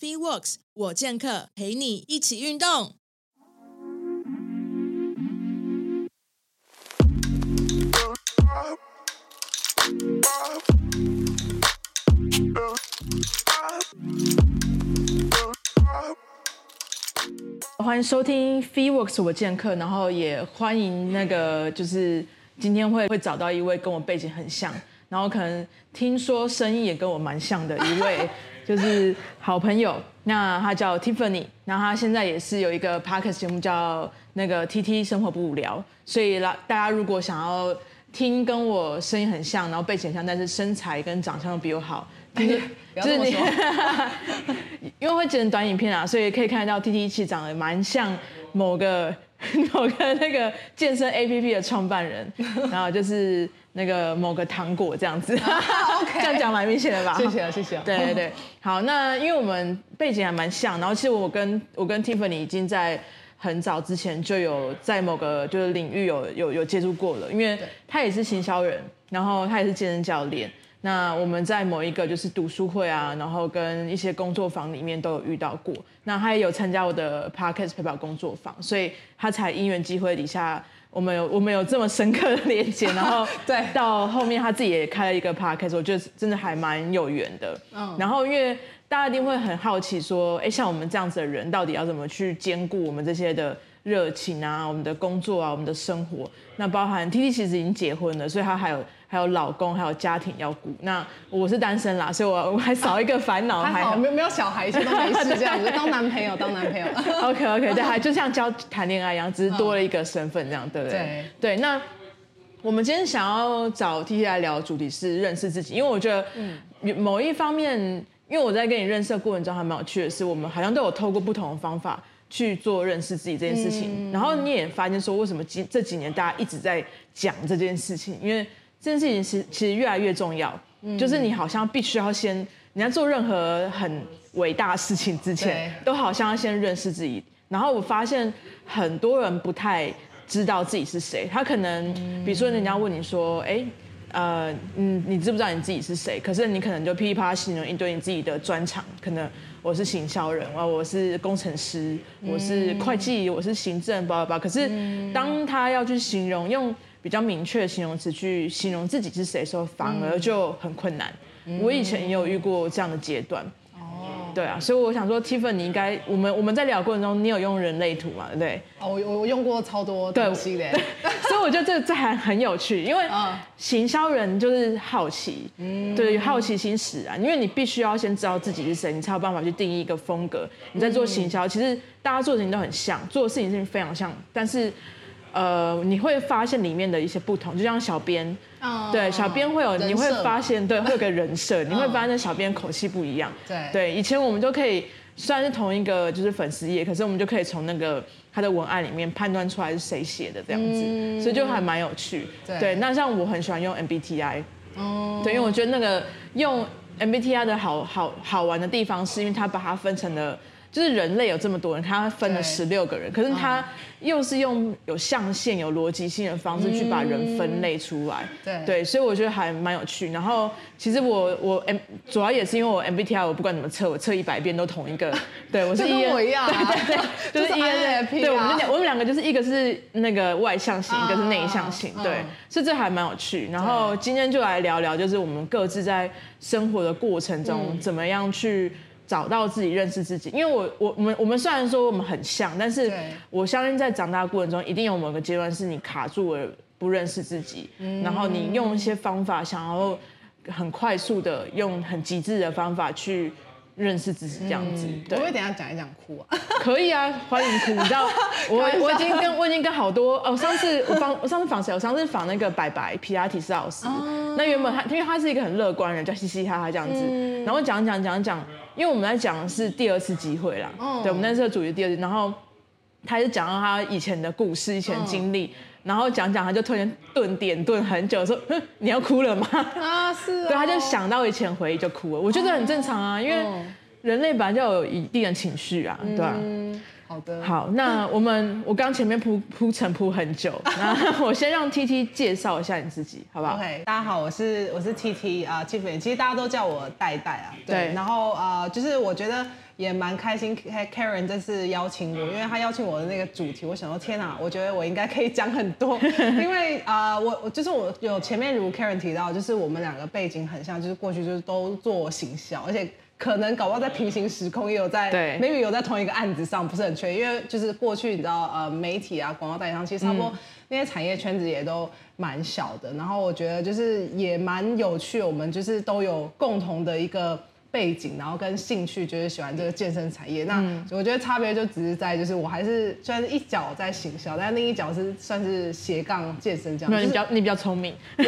FitWorks 我健客陪你一起运动。欢迎收听 FitWorks 我健客，然后也欢迎那个就是今天会会找到一位跟我背景很像。然后可能听说声音也跟我蛮像的一位，就是好朋友。那他叫 Tiffany，然后他现在也是有一个 Podcast 节目叫那个 TT 生活不无聊。所以啦，大家如果想要听跟我声音很像，然后背景很像，但是身材跟长相都比我好，就 是就是你，因为会剪短影片啊，所以可以看得到 TT 其实长得蛮像某个 某个那个健身 APP 的创办人，然后就是。那个某个糖果这样子，啊、okay, 这样讲蛮明显的吧？谢谢谢谢。对对对，好，那因为我们背景还蛮像，然后其实我跟我跟 Tiffany 已经在很早之前就有在某个就是领域有有有接触过了，因为他也是行销人，然后他也是健身教练。那我们在某一个就是读书会啊，然后跟一些工作坊里面都有遇到过。那他也有参加我的 Podcast 陪跑工作坊，所以他才因缘机会底下。我们有我们有这么深刻的连接，然后对到后面他自己也开了一个 podcast，我觉得真的还蛮有缘的。嗯，然后因为大家一定会很好奇说，哎，像我们这样子的人，到底要怎么去兼顾我们这些的热情啊，我们的工作啊，我们的生活？那包含 TT 其实已经结婚了，所以他还有。还有老公，还有家庭要顾。那我是单身啦，所以我 我还少一个烦恼。还好，没有没有小孩，一切都没事这样子。当男朋友，当男朋友。OK OK，对，还就像交谈恋爱一样，只是多了一个身份这样，对不对？对，对。那我们今天想要找 TT 来聊的主题是认识自己，因为我觉得，某一方面，因为我在跟你认识的过程中还蛮有趣的是，我们好像都有透过不同的方法去做认识自己这件事情。嗯、然后你也发现说，为什么这这几年大家一直在讲这件事情？因为这件事情其实其实越来越重要，嗯，就是你好像必须要先，你在做任何很伟大的事情之前，都好像要先认识自己。然后我发现很多人不太知道自己是谁，他可能，比如说人家问你说，哎，呃，嗯，你知不知道你自己是谁？可是你可能就噼里啪啦形容一堆你自己的专长，可能我是行销人，啊，我是工程师，我是会计，我是行政，叭叭叭。可是当他要去形容用。比较明确的形容词去形容自己是谁的时候，反而就很困难。嗯、我以前也有遇过这样的阶段。哦，对啊，所以我想说，Tiffany，你应该我们我们在聊过程中，你有用人类图嘛？对不对？哦，我我用过超多东西的。所以我觉得这这还很有趣，因为行销人就是好奇，嗯，对，好奇心使然。因为你必须要先知道自己是谁，你才有办法去定义一个风格。你在做行销，其实大家做的事情都很像，做的事情是非常像，但是。呃，你会发现里面的一些不同，就像小编，oh, 对，小编会有，你会发现，对，会有个人设，你会发现小编口气不一样，对，对，以前我们就可以，虽然是同一个就是粉丝页，可是我们就可以从那个他的文案里面判断出来是谁写的这样子，嗯、所以就还蛮有趣，对，对，那像我很喜欢用 MBTI，哦，oh. 对，因为我觉得那个用 MBTI 的好好好玩的地方，是因为它把它分成了。就是人类有这么多人，他分了十六个人，可是他又是用有象限、有逻辑性的方式去把人分类出来。对对，所以我觉得还蛮有趣。然后其实我我 M 主要也是因为我 MBTI 我不管怎么测，我测一百遍都同一个。对，我是 E，跟我一样，对对，就是 ENFP。对，我们两我们两个就是一个是那个外向型，一个是内向型。对，所以这还蛮有趣。然后今天就来聊聊，就是我们各自在生活的过程中怎么样去。找到自己，认识自己。因为我我我们我们虽然说我们很像，但是我相信在长大过程中，一定有某个阶段是你卡住了，不认识自己。嗯，然后你用一些方法，想要很快速的用很极致的方法去认识自己，这样子。嗯、对，我会等一下讲一讲哭啊。可以啊，欢迎哭。你知道，我我已经跟我已经跟好多哦，上次我访我上次访谁？我上次访那个白白皮拉提斯老师。哦、那原本他因为他是一个很乐观的人，叫嘻嘻哈哈这样子。嗯、然后讲讲讲讲。因为我们在讲的是第二次机会啦，oh. 对，我们那时候主题第二次，然后他就讲到他以前的故事、以前的经历，oh. 然后讲讲他就突然顿点顿很久，说：“哼，你要哭了吗？”啊，是。对，他就想到以前回忆就哭了，我觉得很正常啊，因为人类本来就有一定的情绪啊，对吧、啊？好的，好，那我们我刚前面铺铺陈铺很久，那我先让 T T 介绍一下你自己，好不好？OK，大家好，我是我是 T T 啊，Tiffany，其实大家都叫我代代啊，对，对然后啊、呃，就是我觉得也蛮开心，Karen 这次邀请我，因为他邀请我的那个主题，我想说天哪，我觉得我应该可以讲很多，因为啊、呃，我我就是我有前面如 Karen 提到，就是我们两个背景很像，就是过去就是都做行销，而且。可能搞不好在平行时空也有在对，maybe 有在同一个案子上，不是很确定，因为就是过去你知道呃媒体啊广告代理商其实差不多那些产业圈子也都蛮小的，然后我觉得就是也蛮有趣，我们就是都有共同的一个背景，然后跟兴趣就是喜欢这个健身产业。那我觉得差别就只是在就是我还是虽然是一脚在行销，但另一脚是算是斜杠健身这样。没有，你比较你比较聪明。因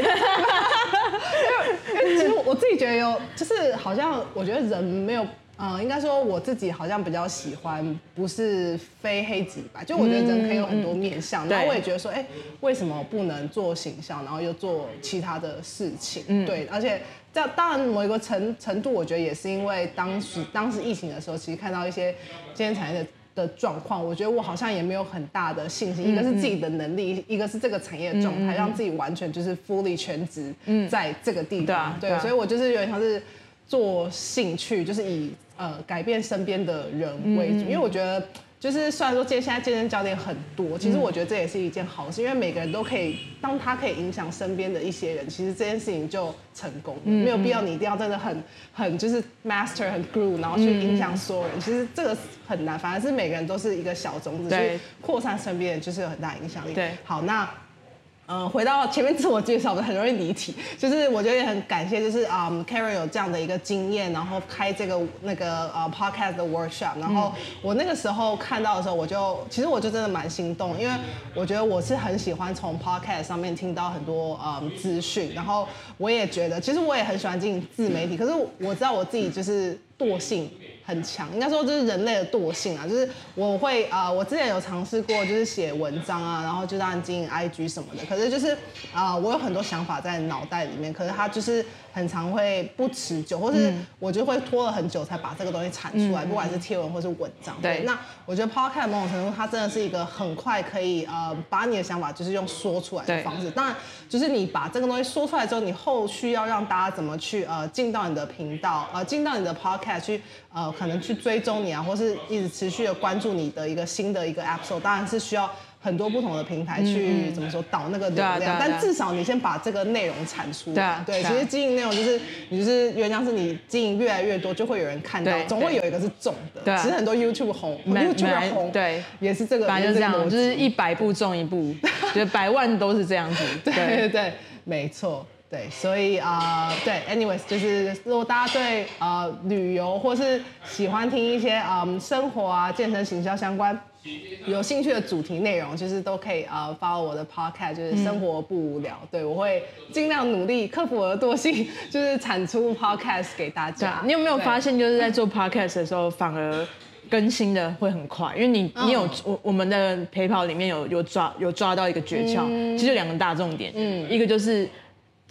为其实我自己觉得有，就是好像我觉得人没有，嗯，应该说我自己好像比较喜欢不是非黑即白，就我觉得人可以有很多面向，嗯、然后我也觉得说，哎、欸，为什么不能做形象，然后又做其他的事情？嗯、对，而且这当然某一个程程度，我觉得也是因为当时当时疫情的时候，其实看到一些今天产业的。的状况，我觉得我好像也没有很大的信心。一个是自己的能力，嗯、一个是这个产业的状态，嗯、让自己完全就是 fully 全职在这个地方。嗯、对，对，所以我就是有点像是做兴趣，就是以呃改变身边的人为主，嗯、因为我觉得。就是虽然说健现在健身教练很多，其实我觉得这也是一件好事，因为每个人都可以，当他可以影响身边的一些人，其实这件事情就成功了，没有必要你一定要真的很很就是 master 很 guru，然后去影响所有人，其实这个很难，反而是每个人都是一个小种子，去扩散身边人，就是有很大影响力。对，好，那。嗯，回到前面自我介绍的很容易离题，就是我觉得也很感谢，就是啊、um,，Karen 有这样的一个经验，然后开这个那个呃、uh, podcast 的 workshop，然后我那个时候看到的时候，我就其实我就真的蛮心动，因为我觉得我是很喜欢从 podcast 上面听到很多呃、um, 资讯，然后我也觉得其实我也很喜欢经营自媒体，可是我知道我自己就是惰性。很强，应该说这是人类的惰性啊，就是我会啊、呃，我之前有尝试过，就是写文章啊，然后就让人经营 IG 什么的，可是就是啊、呃，我有很多想法在脑袋里面，可是它就是。很常会不持久，或是我就会拖了很久才把这个东西产出来，嗯、不管是贴文或是文章。对，那我觉得 Podcast 某种程度它真的是一个很快可以呃把你的想法就是用说出来的方式。当然，就是你把这个东西说出来之后，你后续要让大家怎么去呃进到你的频道，呃进到你的 Podcast 去呃可能去追踪你啊，或是一直持续的关注你的一个新的一个 episode，当然是需要。很多不同的平台去怎么说导那个流量，但至少你先把这个内容产出。对，其实经营内容就是你就是原来是你经营越来越多，就会有人看到，总会有一个是中的。对其实很多 YouTube 红，YouTube 红，对，也是这个，反正就这样，就是一百步中一步，觉得百万都是这样子。对对对，没错，对，所以啊，对，anyways，就是如果大家对呃旅游或是喜欢听一些嗯生活啊、健身、行销相关。有兴趣的主题内容，就是都可以呃 follow 我的 podcast，就是生活不无聊。嗯、对，我会尽量努力克服我的惰性，就是产出 podcast 给大家。你有没有发现，就是在做 podcast 的时候，反而更新的会很快？因为你你有我我们的陪跑里面有有抓有抓到一个诀窍，嗯、其实有两个大重点，嗯，一个就是。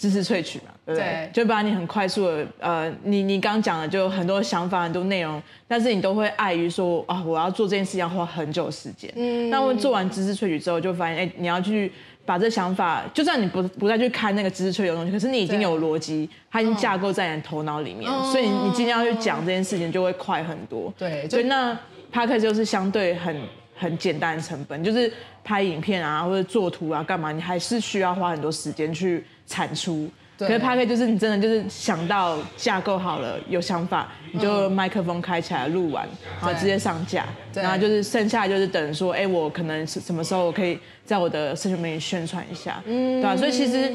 知识萃取嘛，对不对？就把你很快速的，呃，你你刚刚讲的就很多想法、很多内容，但是你都会碍于说啊，我要做这件事情要花很久时间。嗯。那我做完知识萃取之后，就发现，哎，你要去把这想法，就算你不不再去看那个知识萃取的东西，可是你已经有逻辑，它已经架构在你的头脑里面，哦、所以你今天要去讲这件事情就会快很多。对。所以那 Podcast 就是相对很很简单的成本，就是拍影片啊或者做图啊干嘛，你还是需要花很多时间去。产出，对可是 Podcast 就是你真的就是想到架构好了，有想法，你就麦克风开起来录完，然后直接上架，对然后就是剩下就是等说，哎，我可能是什么时候我可以在我的社群媒体宣传一下，嗯，对吧？所以其实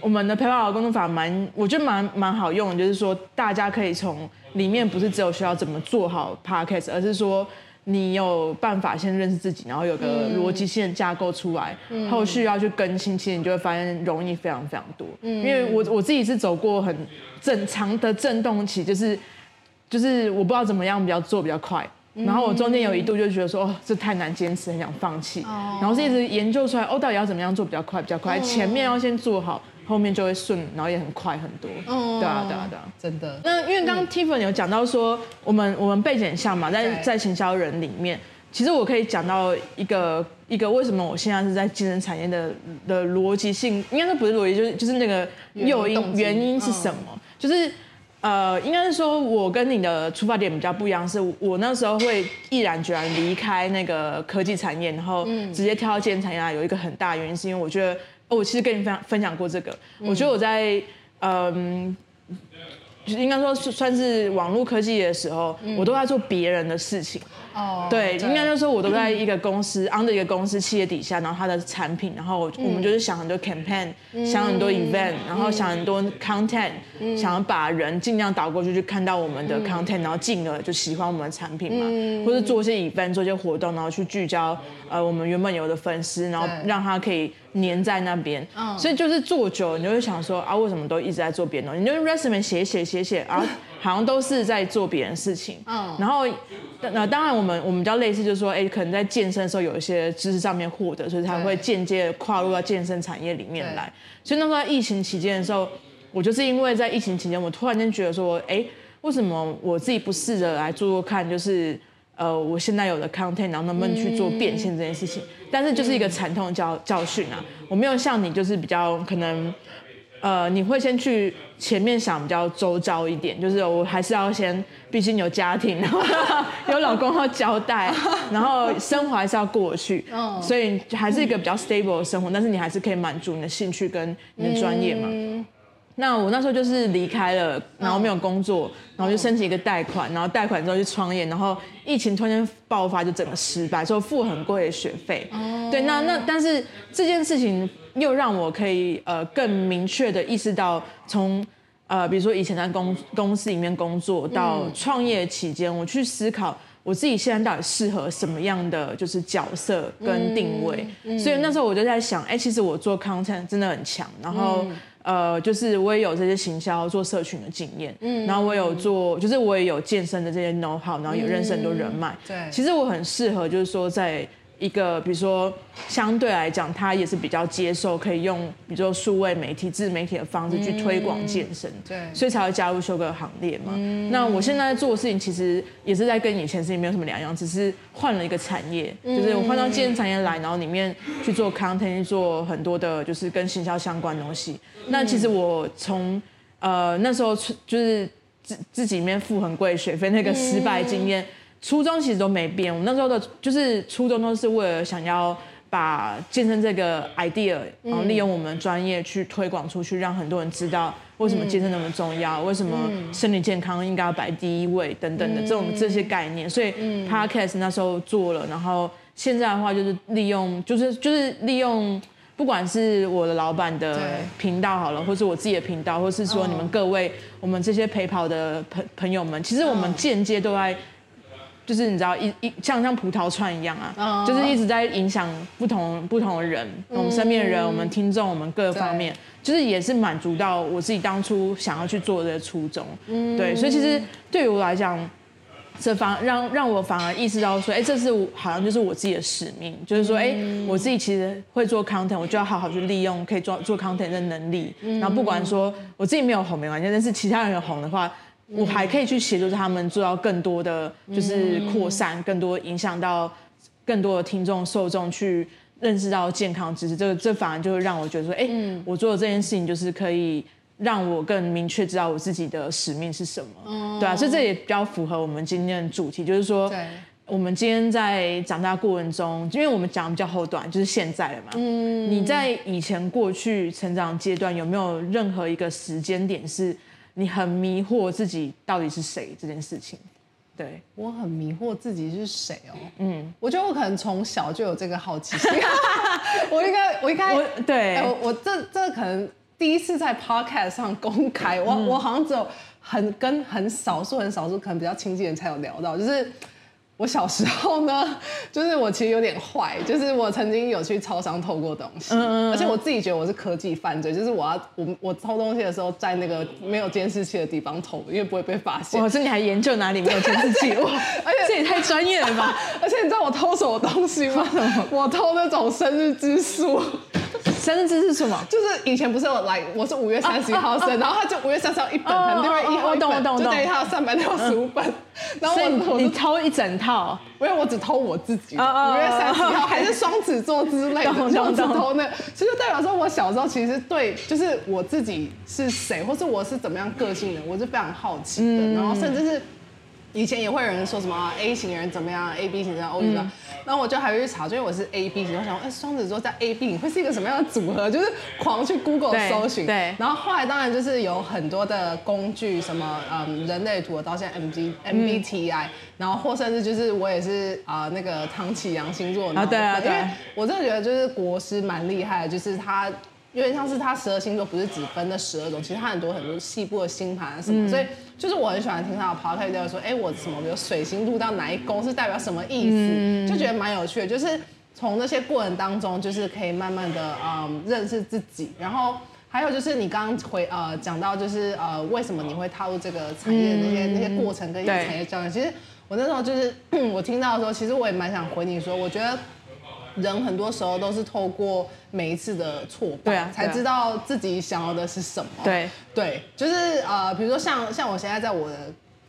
我们的陪跑的工作法蛮，我觉得蛮蛮好用的，就是说大家可以从里面不是只有需要怎么做好 Podcast，而是说。你有办法先认识自己，然后有个逻辑性的架构出来，嗯、后续要去更新，其实你就会发现容易非常非常多。嗯、因为我我自己是走过很正常的震动期，就是就是我不知道怎么样比较做比较快，然后我中间有一度就觉得说哦，这太难坚持，很想放弃，哦、然后是一直研究出来哦，到底要怎么样做比较快比较快，哦、前面要先做好后面就会顺，然后也很快很多。嗯，对啊，对啊，对啊，真的。那因为刚刚 Tiffany 有讲到说，我们我们背景像嘛，在在行销人里面，其实我可以讲到一个一个为什么我现在是在健身产业的的逻辑性，应该说不是逻辑，就是就是那个诱因原因是什么？嗯、就是呃，应该是说我跟你的出发点比较不一样，是我那时候会毅然决然离开那个科技产业，然后直接跳到健身产业，有一个很大原因是因为我觉得。我其实跟你分享分享过这个，我觉得我在嗯，应该说算是网络科技的时候，我都在做别人的事情。哦，对，应该就是说我都在一个公司，under 一个公司企业底下，然后它的产品，然后我们就是想很多 campaign，想很多 event，然后想很多 content，想要把人尽量导过去，去看到我们的 content，然后进而就喜欢我们的产品嘛，或者做一些 event，做一些活动，然后去聚焦呃我们原本有的粉丝，然后让他可以黏在那边。所以就是做久了，你就会想说啊，为什么都一直在做别的东西？你就 resume 写写写写啊。好像都是在做别人事情，嗯，然后那当然我们我们比较类似，就是说，哎，可能在健身的时候有一些知识上面获得，所以才会间接跨入到健身产业里面来。所以那时候在疫情期间的时候，我就是因为在疫情期间，我突然间觉得说，哎，为什么我自己不试着来做做看，就是呃，我现在有的 content，然后能不能去做变现这件事情？但是就是一个惨痛教教训啊，我没有像你，就是比较可能。呃，你会先去前面想比较周遭一点，就是我还是要先，毕竟有家庭，然后 有老公要交代，然后生活还是要过去，所以还是一个比较 stable 的生活，但是你还是可以满足你的兴趣跟你的专业嘛。嗯那我那时候就是离开了，然后没有工作，然后就申请一个贷款，然后贷款之后去创业，然后疫情突然爆发，就整个失败，所以付很贵的学费。哦。对，那那但是这件事情又让我可以呃更明确的意识到，从呃比如说以前在公公司里面工作到创业期间，我去思考我自己现在到底适合什么样的就是角色跟定位。所以那时候我就在想，哎，其实我做 content 真的很强，然后。呃，就是我也有这些行销做社群的经验，嗯，然后我有做，就是我也有健身的这些 know how，然后也认识很多人脉，对，其实我很适合，就是说在。一个，比如说相对来讲，他也是比较接受可以用，比如说数位媒体、自媒体的方式去推广健身，嗯，对，所以才会加入修哥行列嘛。嗯，那我现在在做的事情，其实也是在跟以前事情没有什么两样，只是换了一个产业，就是我换到健身产业来，然后里面去做 content，做很多的，就是跟行销相关的东西。那其实我从呃那时候就是自自己里面付很贵学费那个失败经验。初衷其实都没变，我那时候的就是初衷都是为了想要把健身这个 idea，然后利用我们专业去推广出去，让很多人知道为什么健身那么重要，为什么身体健康应该要摆第一位等等的这种这些概念。所以 podcast 那时候做了，然后现在的话就是利用，就是就是利用，不管是我的老板的频道好了，或是我自己的频道，或是说你们各位我们这些陪跑的朋朋友们，其实我们间接都在。就是你知道一一像像葡萄串一样啊，oh. 就是一直在影响不同不同的人，我们身边的人，嗯、我们听众，我们各方面，就是也是满足到我自己当初想要去做的初衷。嗯，对，所以其实对于我来讲，这反让让我反而意识到说，哎，这是好像就是我自己的使命，就是说，哎，我自己其实会做 content，我就要好好去利用可以做做 content 的能力。然后不管说我自己没有红没关系，但是其他人有红的话。我还可以去协助他们做到更多的，就是扩散，更多影响到更多的听众受众去认识到健康知识。这个这反而就会让我觉得说，哎、欸，我做的这件事情就是可以让我更明确知道我自己的使命是什么，对啊，所以这也比较符合我们今天的主题，就是说，我们今天在长大过程中，因为我们讲的比较后段，就是现在了嘛。嗯，你在以前过去成长阶段有没有任何一个时间点是？你很迷惑自己到底是谁这件事情，对，我很迷惑自己是谁哦，嗯，我觉得我可能从小就有这个好奇心，我应该我应该我对，我我这这可能第一次在 podcast 上公开，我我好像只有很跟很少数很少数可能比较亲近的人才有聊到，就是。我小时候呢，就是我其实有点坏，就是我曾经有去超商偷过东西，嗯、而且我自己觉得我是科技犯罪，就是我要我我偷东西的时候在那个没有监视器的地方偷，因为不会被发现。我说你还研究哪里没有监视器？哇，而且这也太专业了吧！而且你知道我偷什么东西吗？我偷那种生日之书。生日字是什么？就是以前不是有来，我是五月三十一号生，然后他就五月三十号一本，六月一号一本，就等于他有三百六十五本。然后我你偷一整套，因为我只偷我自己。五月三十号还是双子座之类的，就只偷那，其实就代表说我小时候其实对，就是我自己是谁，或是我是怎么样个性的，我是非常好奇的，然后甚至是。以前也会有人说什么 A 型人怎么样，A B 型怎样，O 型怎样，然后我就还会去查，因为我是 A B 型，我想，哎，双子座在 A B 会是一个什么样的组合？就是狂去 Google 搜寻，对。然后后来当然就是有很多的工具，什么嗯人类图到现在 M G M B T I，然后或甚至就是我也是啊那个唐启阳星座，啊对啊，因为我真的觉得就是国师蛮厉害的，就是他。因为像是他十二星座不是只分那十二种，其实他很多很多细部的星盘什么，嗯、所以就是我很喜欢听他的 podcast，就是说，哎，我什么比如水星入到哪一宫是代表什么意思，嗯、就觉得蛮有趣的。就是从那些过程当中，就是可以慢慢的嗯认识自己。然后还有就是你刚刚回呃讲到就是呃为什么你会踏入这个产业的那些、嗯、那些过程跟一些产业教练，其实我那时候就是我听到的时候，其实我也蛮想回你说，我觉得。人很多时候都是透过每一次的挫败，对啊，才知道自己想要的是什么。对对，就是呃，比如说像像我现在在我的。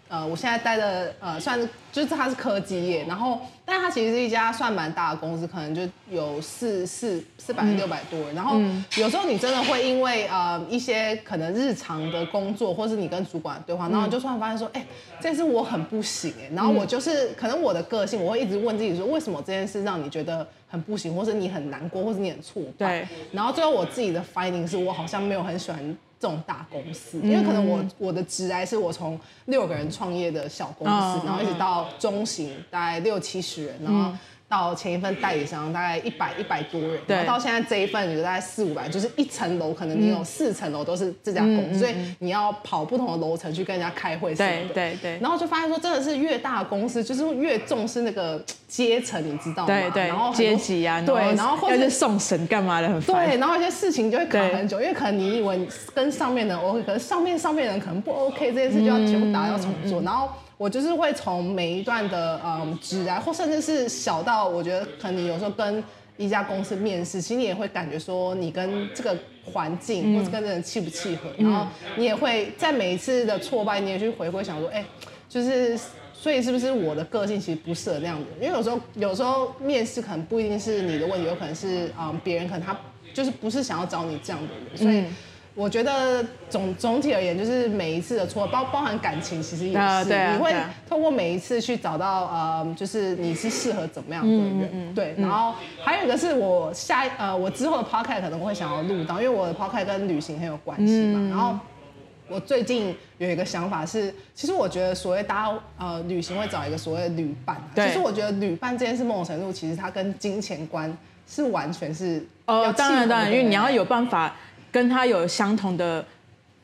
呃，我现在待的呃，算是就是它是科技业，然后，但它其实是一家算蛮大的公司，可能就有四四四百六百多人。嗯、然后有时候你真的会因为呃一些可能日常的工作，或是你跟主管对话，然后就突然发现说，哎、欸，这次我很不行哎。然后我就是可能我的个性，我会一直问自己说，为什么这件事让你觉得很不行，或是你很难过，或是你很挫败？对。然后最后我自己的 finding 是我好像没有很喜欢。这种大公司，因为可能我我的职来是我从六个人创业的小公司，然后一直到中型，大概六七十人，然后。到前一份代理商大概一百一百多人，对然后到现在这一份有大概四五百，就是一层楼可能你有四层楼都是这家公司，嗯、所以你要跑不同的楼层去跟人家开会什么的。对对对。然后就发现说，真的是越大的公司，就是越重视那个阶层，你知道吗？对对。然后阶级啊，对，然后或者是送审干嘛的很烦。对，然后一些事情就会卡很久，因为可能你以为跟上面的人 OK，可是上面上面的人可能不 OK，这件事就要全部打掉重做，然后。我就是会从每一段的嗯职啊，或甚至是小到我觉得可能你有时候跟一家公司面试，其实你也会感觉说你跟这个环境或者跟这人契不契合，嗯、然后你也会在每一次的挫败，你也去回归想说，哎、欸，就是所以是不是我的个性其实不适合那样的？因为有时候有时候面试可能不一定是你的问题，有可能是嗯别人可能他就是不是想要找你这样的人，所以。嗯我觉得总总体而言，就是每一次的错，包包含感情，其实也是，啊对啊、你会通过每一次去找到呃，就是你是适合怎么样的人，嗯嗯、对。然后还有一个是我下呃，我之后的 podcast 可能会想要录到，因为我的 podcast 跟旅行很有关系嘛。嗯、然后我最近有一个想法是，其实我觉得所谓大家呃旅行会找一个所谓的旅伴，对其实我觉得旅伴这件事某种程度其实它跟金钱观是完全是哦，当然当然，因为你要有办法。跟他有相同的，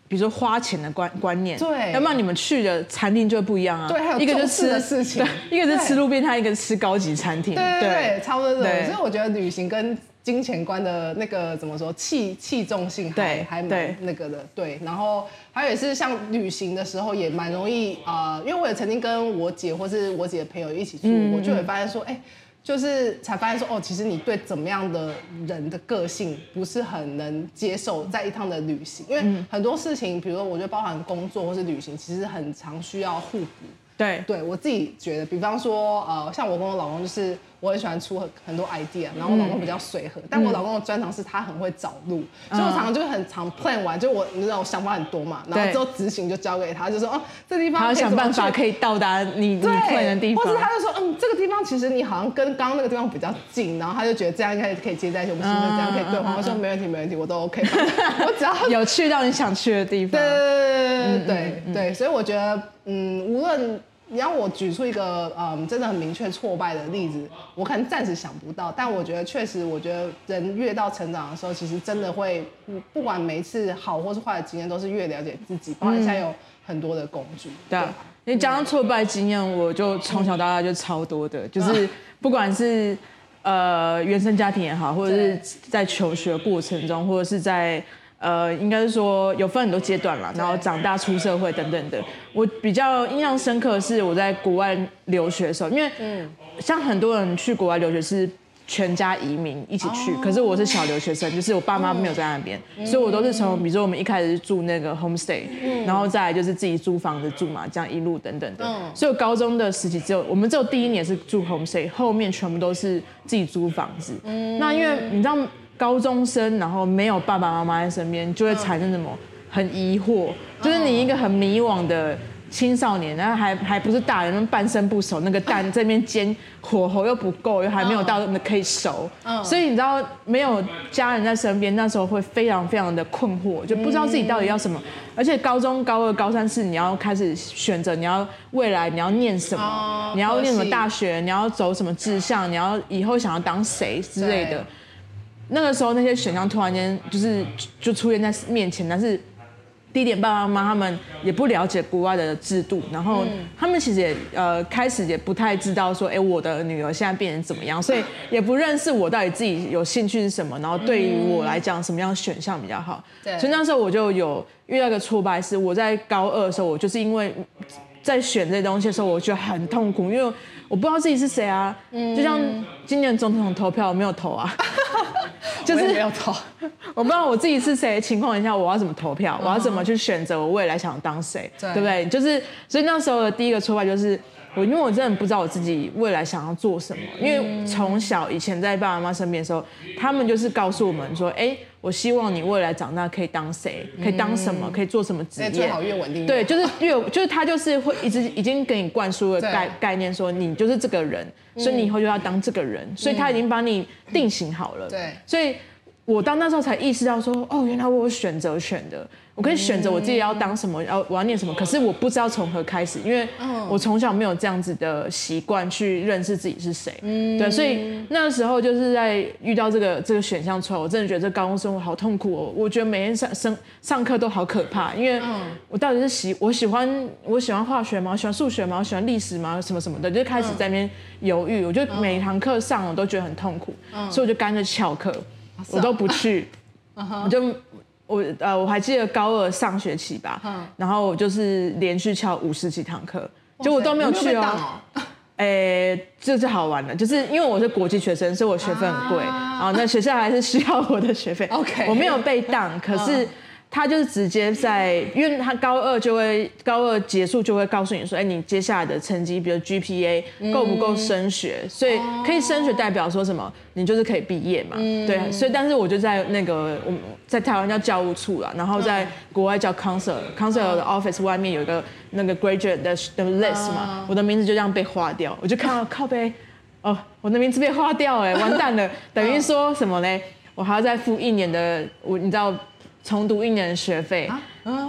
比如说花钱的观观念，对，要不然你们去的餐厅就会不一样啊。对，还有一个就是吃的事情，对，一个是吃路边摊，一个是吃高级餐厅，对对对，差不多这种。所以我觉得旅行跟金钱观的那个怎么说，器器重性还对还蛮那个的，对。然后还有也是像旅行的时候也蛮容易啊，因为我也曾经跟我姐或是我姐的朋友一起出国，就会发现说，哎。就是才发现说哦，其实你对怎么样的人的个性不是很能接受，在一趟的旅行，因为很多事情，比如说我觉得包含工作或是旅行，其实很常需要互补。对，对我自己觉得，比方说呃，像我跟我老公就是。我很喜欢出很很多 idea，然后我老公比较随和，但我老公的专长是他很会找路，所以我常常就很常 plan 完，就我你知道我想法很多嘛，然后之后执行就交给他，就说哦这地方他想办法可以到达你你 plan 的地方，或者他就说嗯这个地方其实你好像跟刚刚那个地方比较近，然后他就觉得这样应该可以接在一起，我们是不是这样可以对话？我说没问题没问题，我都 OK，我只要有去到你想去的地方，对对对对对，所以我觉得嗯无论。你要我举出一个嗯真的很明确挫败的例子，我可能暂时想不到，但我觉得确实，我觉得人越到成长的时候，其实真的会不管每一次好或是坏的经验，都是越了解自己，包括现在有很多的工具。对，你讲到挫败经验，我就从小到大就超多的，就是不管是呃原生家庭也好，或者是在求学过程中，或者是在。呃，应该是说有分很多阶段啦，然后长大出社会等等的。我比较印象深刻的是我在国外留学的时候，因为像很多人去国外留学是全家移民一起去，可是我是小留学生，就是我爸妈没有在那边，所以我都是从，比如说我们一开始是住那个 homestay，然后再来就是自己租房子住嘛，这样一路等等的。所以我高中的时期只有我们只有第一年是住 homestay，后面全部都是自己租房子。那因为你知道高中生，然后没有爸爸妈妈在身边，就会产生什么很疑惑，就是你一个很迷惘的。青少年，然后还还不是大人，半生不熟，那个蛋这边煎火候又不够，又还没有到那可以熟，嗯、所以你知道没有家人在身边，那时候会非常非常的困惑，就不知道自己到底要什么。而且高中高二、高三是你要开始选择，你要未来你要念什么，哦、你要念什么大学，你要走什么志向，你要以后想要当谁之类的。那个时候那些选项突然间就是就出现在面前，但是。第一点，爸爸妈妈他们也不了解国外的制度，然后他们其实也呃开始也不太知道说，哎，我的女儿现在变成怎么样，所以也不认识我到底自己有兴趣是什么，然后对于我来讲什么样的选项比较好。对，所以那时候我就有遇到一个挫败，是我在高二的时候，我就是因为在选这些东西的时候，我觉得很痛苦，因为我不知道自己是谁啊，就像今年总统投票我没有投啊。就是没有投，我不知道我自己是谁的情况下，我要怎么投票，我要怎么去选择我未来想当谁，对不对？就是所以那时候的第一个挫败就是我，因为我真的不知道我自己未来想要做什么。因为从小以前在爸爸妈妈身边的时候，他们就是告诉我们说，哎，我希望你未来长大可以当谁，可以当什么，可以做什么职业，最好越稳定。对，就是越 就是他就是会一直已经给你灌输了概概念，说你就是这个人。所以你以后就要当这个人，嗯、所以他已经把你定型好了。对，所以我到那时候才意识到说，哦，原来我有选择权的。我可以选择我自己要当什么，要我要念什么，可是我不知道从何开始，因为我从小没有这样子的习惯去认识自己是谁。嗯，对，所以那时候就是在遇到这个这个选项出来，我真的觉得这高中生活好痛苦哦。我觉得每天上上上课都好可怕，因为我到底是喜我喜欢我喜欢化学吗？我喜欢数学吗？我喜欢历史吗？什么什么的，就开始在那边犹豫。我就每一堂课上我都觉得很痛苦，所以我就干脆翘课，我都不去，我就。我呃，我还记得高二上学期吧，嗯、然后我就是连续翘五十几堂课，塞就我都没有去哦。哎、欸，这是好玩的，就是因为我是国际学生，所以我学费很贵，啊、然后那学校还是需要我的学费。OK，我没有被当，可是。嗯他就是直接在，因为他高二就会高二结束就会告诉你说，哎，你接下来的成绩，比如 GPA 够不够升学？所以可以升学代表说什么？你就是可以毕业嘛。对，所以但是我就在那个我们在台湾叫教务处啦，然后在国外叫 counselor，counselor 的 office 外面有一个那个 graduate 的的 list 嘛，我的名字就这样被划掉，我就看到靠背，哦，我的名字被划掉，哎，完蛋了，等于说什么嘞？我还要再付一年的，我你知道。重读一年的学费，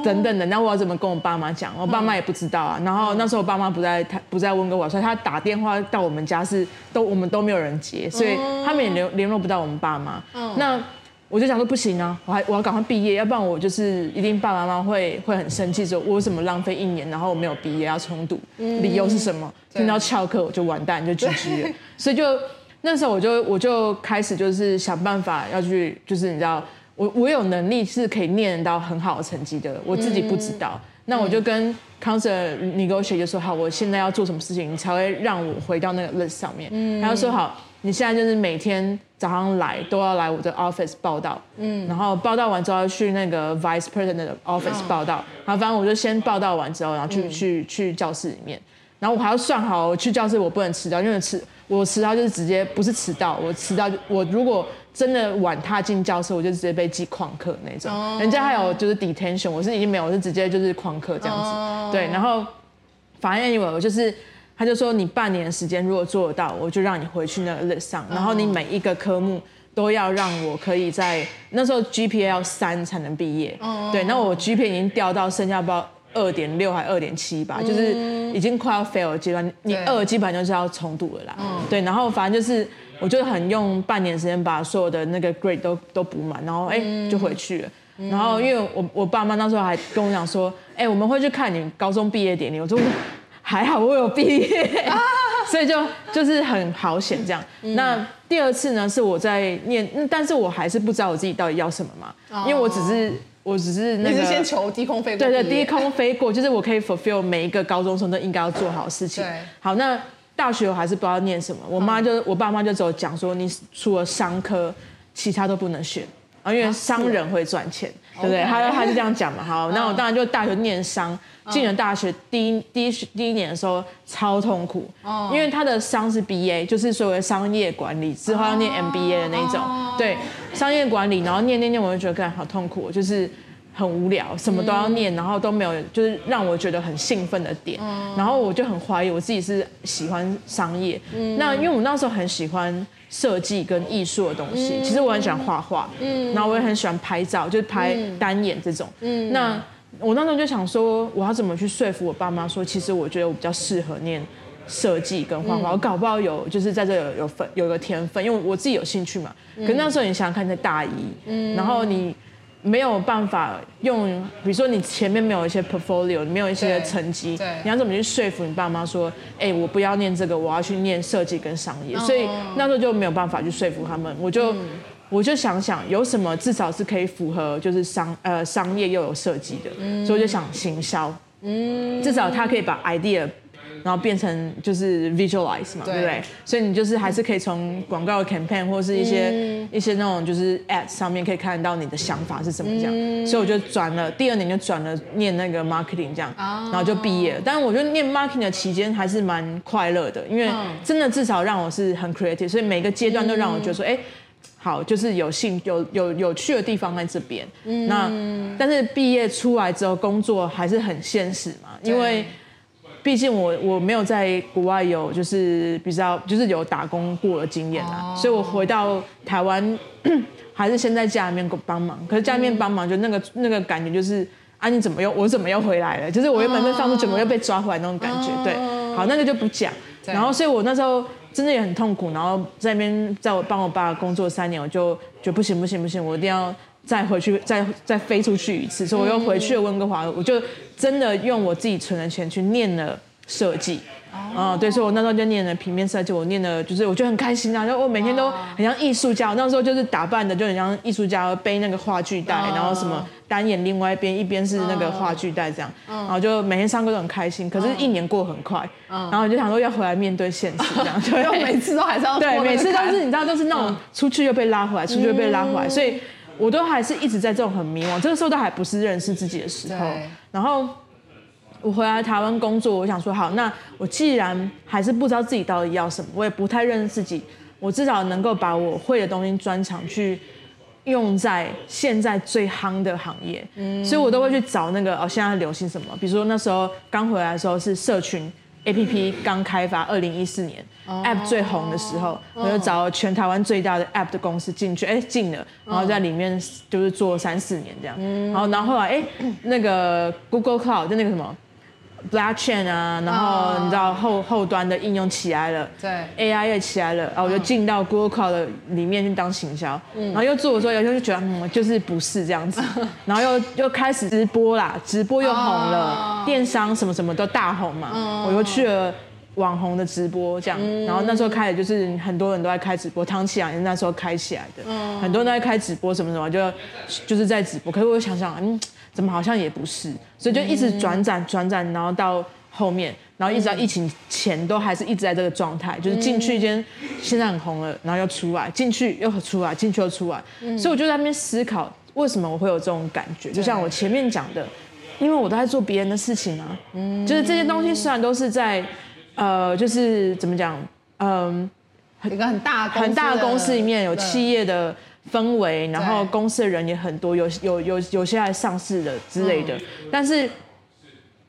等等的，那我要怎么跟我爸妈讲？我爸妈也不知道啊。然后那时候我爸妈不在，他不在温哥华，所以他打电话到我们家是都我们都没有人接，所以他们也联联络不到我们爸妈。那我就想说不行啊，我还我要赶快毕业，要不然我就是一定爸爸妈妈会会很生气，说我为什么浪费一年，然后我没有毕业要重读，理由是什么？听到翘课我就完蛋，就 GG 了。所以就那时候我就我就开始就是想办法要去，就是你知道。我我有能力是可以念到很好的成绩的，我自己不知道。嗯、那我就跟 counselor negotiate 就说好，我现在要做什么事情，你才会让我回到那个 list 上面。嗯，然后说好，你现在就是每天早上来都要来我的 office 报道。嗯，然后报道完之后要去那个 vice president 的 office 报道。然后，反正我就先报道完之后，然后去、嗯、去去教室里面，然后我还要算好，我去教室我不能迟到，因为迟我迟到就是直接不是迟到，我迟到我如果。真的晚踏进教室，我就直接被记旷课那种。Oh. 人家还有就是 detention，我是已经没有，我是直接就是旷课这样子。Oh. 对，然后反正 anyway，我就是他就说你半年的时间如果做得到，我就让你回去那个 list 上。然后你每一个科目都要让我可以在那时候 GPA 要三才能毕业。Oh. 对，那我 GPA 已经掉到剩下不知道二点六还二点七吧，就是已经快要 fail 阶段。你二基本上就是要重读了啦。Oh. 对，然后反正就是。我就很用半年时间把所有的那个 grade 都都补满，然后哎、欸、就回去了。嗯、然后因为我我爸妈那时候还跟我讲说，哎、欸、我们会去看你高中毕业典礼。我说还好我有毕业，啊、所以就就是很好险这样。嗯、那第二次呢是我在念，但是我还是不知道我自己到底要什么嘛，哦、因为我只是我只是那个你是先求低空飞过，对对，低空飞过就是我可以 fulfill 每一个高中生都应该要做好的事情。好那。大学我还是不知道念什么，我妈就我爸妈就只有讲说，你除了商科，其他都不能选啊，因为商人会赚钱，对不对？他他就这样讲嘛。好，那我当然就大学念商，进了大学第一第一第一年的时候超痛苦，哦因为他的商是 BA，就是所谓的商业管理，之后要念 MBA 的那种，对，商业管理，然后念念念，我就觉得好痛苦，就是。很无聊，什么都要念，然后都没有，就是让我觉得很兴奋的点。然后我就很怀疑我自己是喜欢商业。那因为我那时候很喜欢设计跟艺术的东西，其实我很喜欢画画，然后我也很喜欢拍照，就是拍单眼这种。那我那时候就想说，我要怎么去说服我爸妈说，其实我觉得我比较适合念设计跟画画，我搞不好有就是在这有有分有个天分，因为我自己有兴趣嘛。可那时候你想想看，在大一，然后你。没有办法用，比如说你前面没有一些 portfolio，没有一些成绩，你要怎么去说服你爸妈说，哎、欸，我不要念这个，我要去念设计跟商业，所以那时候就没有办法去说服他们，我就、嗯、我就想想有什么至少是可以符合就是商呃商业又有设计的，嗯、所以我就想行销，嗯，至少他可以把 idea。然后变成就是 visualize 嘛，对，对不对？所以你就是还是可以从广告的 campaign 或是一些、嗯、一些那种就是 ad 上面可以看到你的想法是什么这样。嗯、所以我就转了，第二年就转了念那个 marketing 这样，哦、然后就毕业了。但是我觉得念 marketing 的期间还是蛮快乐的，因为真的至少让我是很 creative，所以每个阶段都让我觉得说，哎、嗯，好，就是有兴有有有趣的地方在这边。嗯、那但是毕业出来之后工作还是很现实嘛，因为。毕竟我我没有在国外有就是比较就是有打工过的经验啊，oh. 所以我回到台湾 还是先在家里面帮忙。可是家里面帮忙就那个那个感觉就是啊，你怎么又我怎么又回来了？就是我原本被放出，怎么又被抓回来那种感觉。对，好，那个就不讲。然后所以我那时候真的也很痛苦，然后在那边在我帮我爸工作三年，我就觉得不行不行不行，我一定要。再回去，再再飞出去一次，所以我又回去了温哥华，我就真的用我自己存的钱去念了设计。啊，对，所以我那时候就念了平面设计，我念了，就是我觉得很开心啊，就我每天都很像艺术家。我那时候就是打扮的就很像艺术家，背那个话剧袋，然后什么单眼，另外一边一边是那个话剧袋这样，然后就每天上课都很开心。可是，一年过很快，然后我就想说要回来面对现实这样，就每次都还是要对，每次都是你知道都是那种出去又被拉回来，出去又被拉回来，所以。我都还是一直在这种很迷惘，这个时候都还不是认识自己的时候。对然后我回来台湾工作，我想说好，那我既然还是不知道自己到底要什么，我也不太认识自己，我至少能够把我会的东西专长去用在现在最夯的行业。嗯，所以我都会去找那个哦，现在流行什么？比如说那时候刚回来的时候是社群。A P P 刚开发，二零一四年、oh, App 最红的时候，oh. 我就找了全台湾最大的 App 的公司进去，哎、欸，进了，然后在里面就是做三四年这样，oh. 然后然后后来，哎、欸，那个 Google Cloud 就那个什么。Blockchain 啊，然后你知道后后端的应用起来了，对，AI 也起来了，然后我就进到 Google Cloud 的里面去当行销，嗯，然后又做的时候，有时候就觉得嗯，就是不是这样子，然后又又开始直播啦，直播又红了，电商什么什么都大红嘛，我又去了网红的直播这样，然后那时候开始就是很多人都在开直播，汤启阳也是那时候开起来的，很多人都在开直播什么什么，就就是在直播，可是我想想，嗯。怎么好像也不是，所以就一直转转转转，然后到后面，然后一直到疫情前都还是一直在这个状态，就是进去一间现在很红了，然后又出来，进去又出来，进去又出来，所以我就在那边思考，为什么我会有这种感觉？就像我前面讲的，因为我都在做别人的事情啊，就是这些东西虽然都是在，呃，就是怎么讲，嗯，一个很大很大的公司里面有企业的。氛围，然后公司的人也很多，有有有有些还上市的之类的。嗯、但是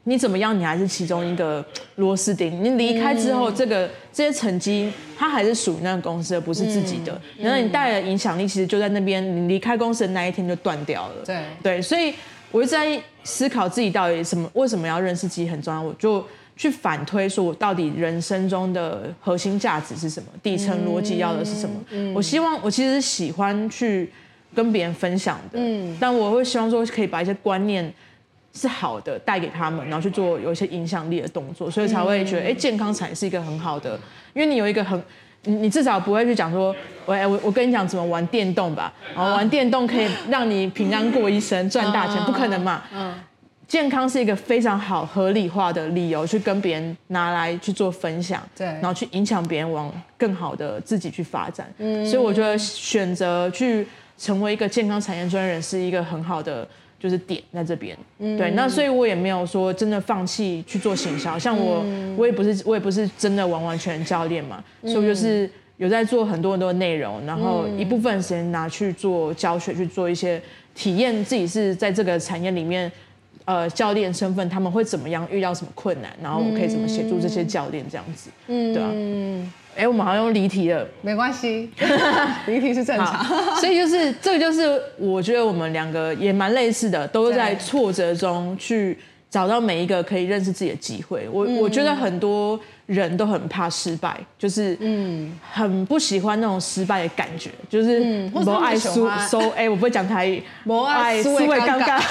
你怎么样，你还是其中一个螺丝钉。你离开之后，这个这些成绩，它还是属于那个公司，而不是自己的。然后、嗯、你带的影响力，其实就在那边。你离开公司的那一天就断掉了。对对，所以我一直在思考自己到底什么，为什么要认识自己很重要。我就。去反推说，我到底人生中的核心价值是什么？底层逻辑要的是什么？嗯嗯、我希望，我其实喜欢去跟别人分享的，嗯、但我会希望说，可以把一些观念是好的带给他们，然后去做有一些影响力的动作，所以才会觉得，哎、欸，健康才是一个很好的，因为你有一个很，你你至少不会去讲说，我我我跟你讲怎么玩电动吧，然后玩电动可以让你平安过一生，赚大钱，不可能嘛。嗯健康是一个非常好合理化的理由，去跟别人拿来去做分享，对，然后去影响别人往更好的自己去发展。嗯，所以我觉得选择去成为一个健康产业专业人是一个很好的就是点在这边。嗯，对，那所以我也没有说真的放弃去做行销，像我，嗯、我也不是我也不是真的完完全全教练嘛，所以我就是有在做很多很多的内容，然后一部分时间拿去做教学，去做一些体验自己是在这个产业里面。呃，教练身份他们会怎么样？遇到什么困难，然后我可以怎么协助这些教练这样子？嗯，对啊。哎，我们好像用离题了，没关系，离题是正常。所以就是这个，就是我觉得我们两个也蛮类似的，都在挫折中去找到每一个可以认识自己的机会。我我觉得很多。人都很怕失败，就是嗯，很不喜欢那种失败的感觉，就是不爱输输 哎，我不会讲台语，不爱输会尴尬，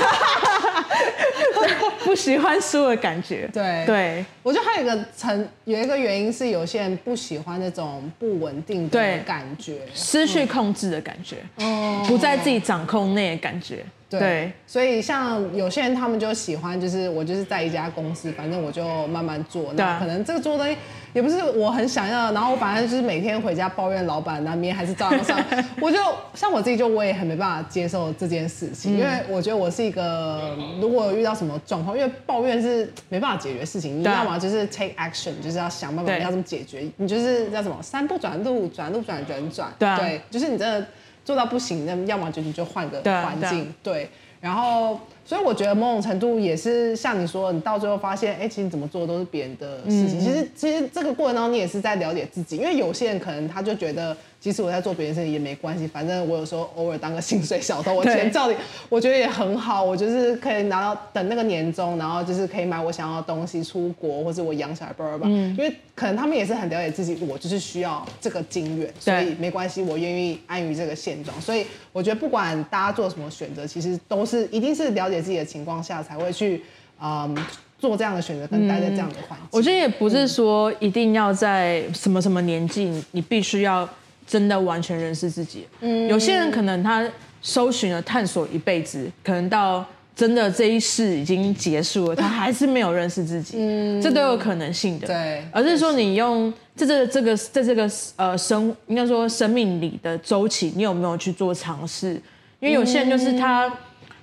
不喜欢输的感觉。对。对，我觉得还有一个层，有一个原因是有些人不喜欢那种不稳定的感觉，失去控制的感觉，哦，不在自己掌控内的感觉。对，对，所以像有些人他们就喜欢，就是我就是在一家公司，反正我就慢慢做。那可能这个做东西也不是我很想要，然后我反正就是每天回家抱怨老板，那明天还是照样上。我就像我自己，就我也很没办法接受这件事情，嗯、因为我觉得我是一个，如果遇到什么状况，因为抱怨是没办法解决事情，你要么就是 take action，就是要想办法要怎么解决，你就是叫什么三不转路，转路转人转，对，对，就是你真的。做到不行，那要么就你就换个环境，对，对，然后。所以我觉得某种程度也是像你说，你到最后发现，哎，其实你怎么做都是别人的事情。嗯、其实其实这个过程当中，你也是在了解自己。因为有些人可能他就觉得，即使我在做别人事情也没关系，反正我有时候偶尔当个薪水小偷，我钱照理我觉得也很好，我就是可以拿到等那个年终，然后就是可以买我想要的东西，出国或者我养小孩，不不不。因为可能他们也是很了解自己，我就是需要这个金源，所以没关系，我愿意安于这个现状。所以我觉得不管大家做什么选择，其实都是一定是了解自己的情况下才会去，嗯，做这样的选择，跟待在这样的环境。我觉得也不是说一定要在什么什么年纪，你必须要真的完全认识自己。嗯，有些人可能他搜寻了探索一辈子，可能到真的这一世已经结束了，他还是没有认识自己。嗯，这都有可能性的。对，而是说你用这这这个在这个呃生应该说生命里的周期，你有没有去做尝试？因为有些人就是他。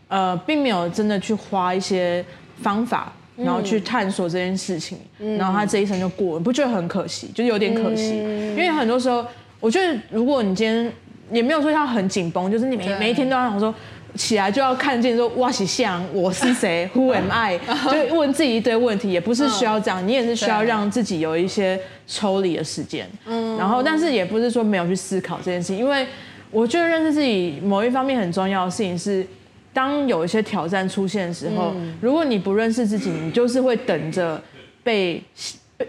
呃，并没有真的去花一些方法，然后去探索这件事情，嗯、然后他这一生就过了，不觉得很可惜？就有点可惜，嗯、因为很多时候，我觉得如果你今天也没有说要很紧绷，就是你每每一天都要想说起来就要看见说哇西像我是谁，Who am I？就问自己一堆问题，也不是需要这样，你也是需要让自己有一些抽离的时间，嗯，然后但是也不是说没有去思考这件事情，因为我觉得认识自己某一方面很重要的事情是。当有一些挑战出现的时候，嗯、如果你不认识自己，你就是会等着被，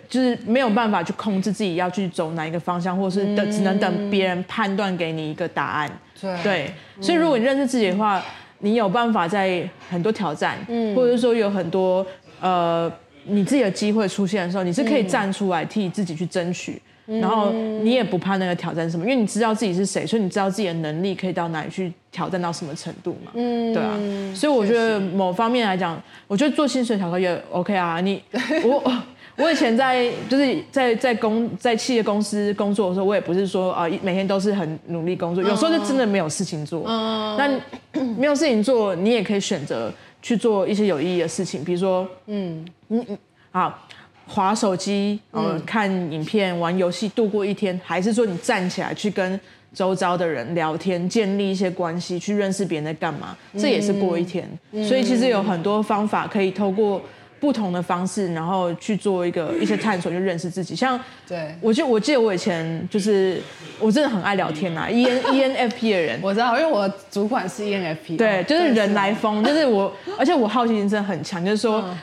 就是没有办法去控制自己要去走哪一个方向，或者是等只能等别人判断给你一个答案。对，对，所以如果你认识自己的话，你有办法在很多挑战，嗯、或者是说有很多呃你自己的机会出现的时候，你是可以站出来替自己去争取。然后你也不怕那个挑战什么，因为你知道自己是谁，所以你知道自己的能力可以到哪里去挑战到什么程度嘛。嗯，对啊。所以我觉得某方面来讲，我觉得做薪水小哥也 OK 啊。你 我我以前在就是在在公在企业公司工作的时候，我也不是说啊每天都是很努力工作，有时候就真的没有事情做。嗯。那没有事情做，你也可以选择去做一些有意义的事情，比如说嗯嗯嗯好。滑手机，呃，看影片，玩游戏，度过一天，还是说你站起来去跟周遭的人聊天，建立一些关系，去认识别人在干嘛，这也是过一天。嗯、所以其实有很多方法可以透过不同的方式，然后去做一个一些探索，去认识自己。像，对，我就我记得我以前就是我真的很爱聊天呐，E N E N F P 的人，我知道，因为我主管是 E N F P，对，就是人来疯，就是我，而且我好奇心真的很强，就是说。嗯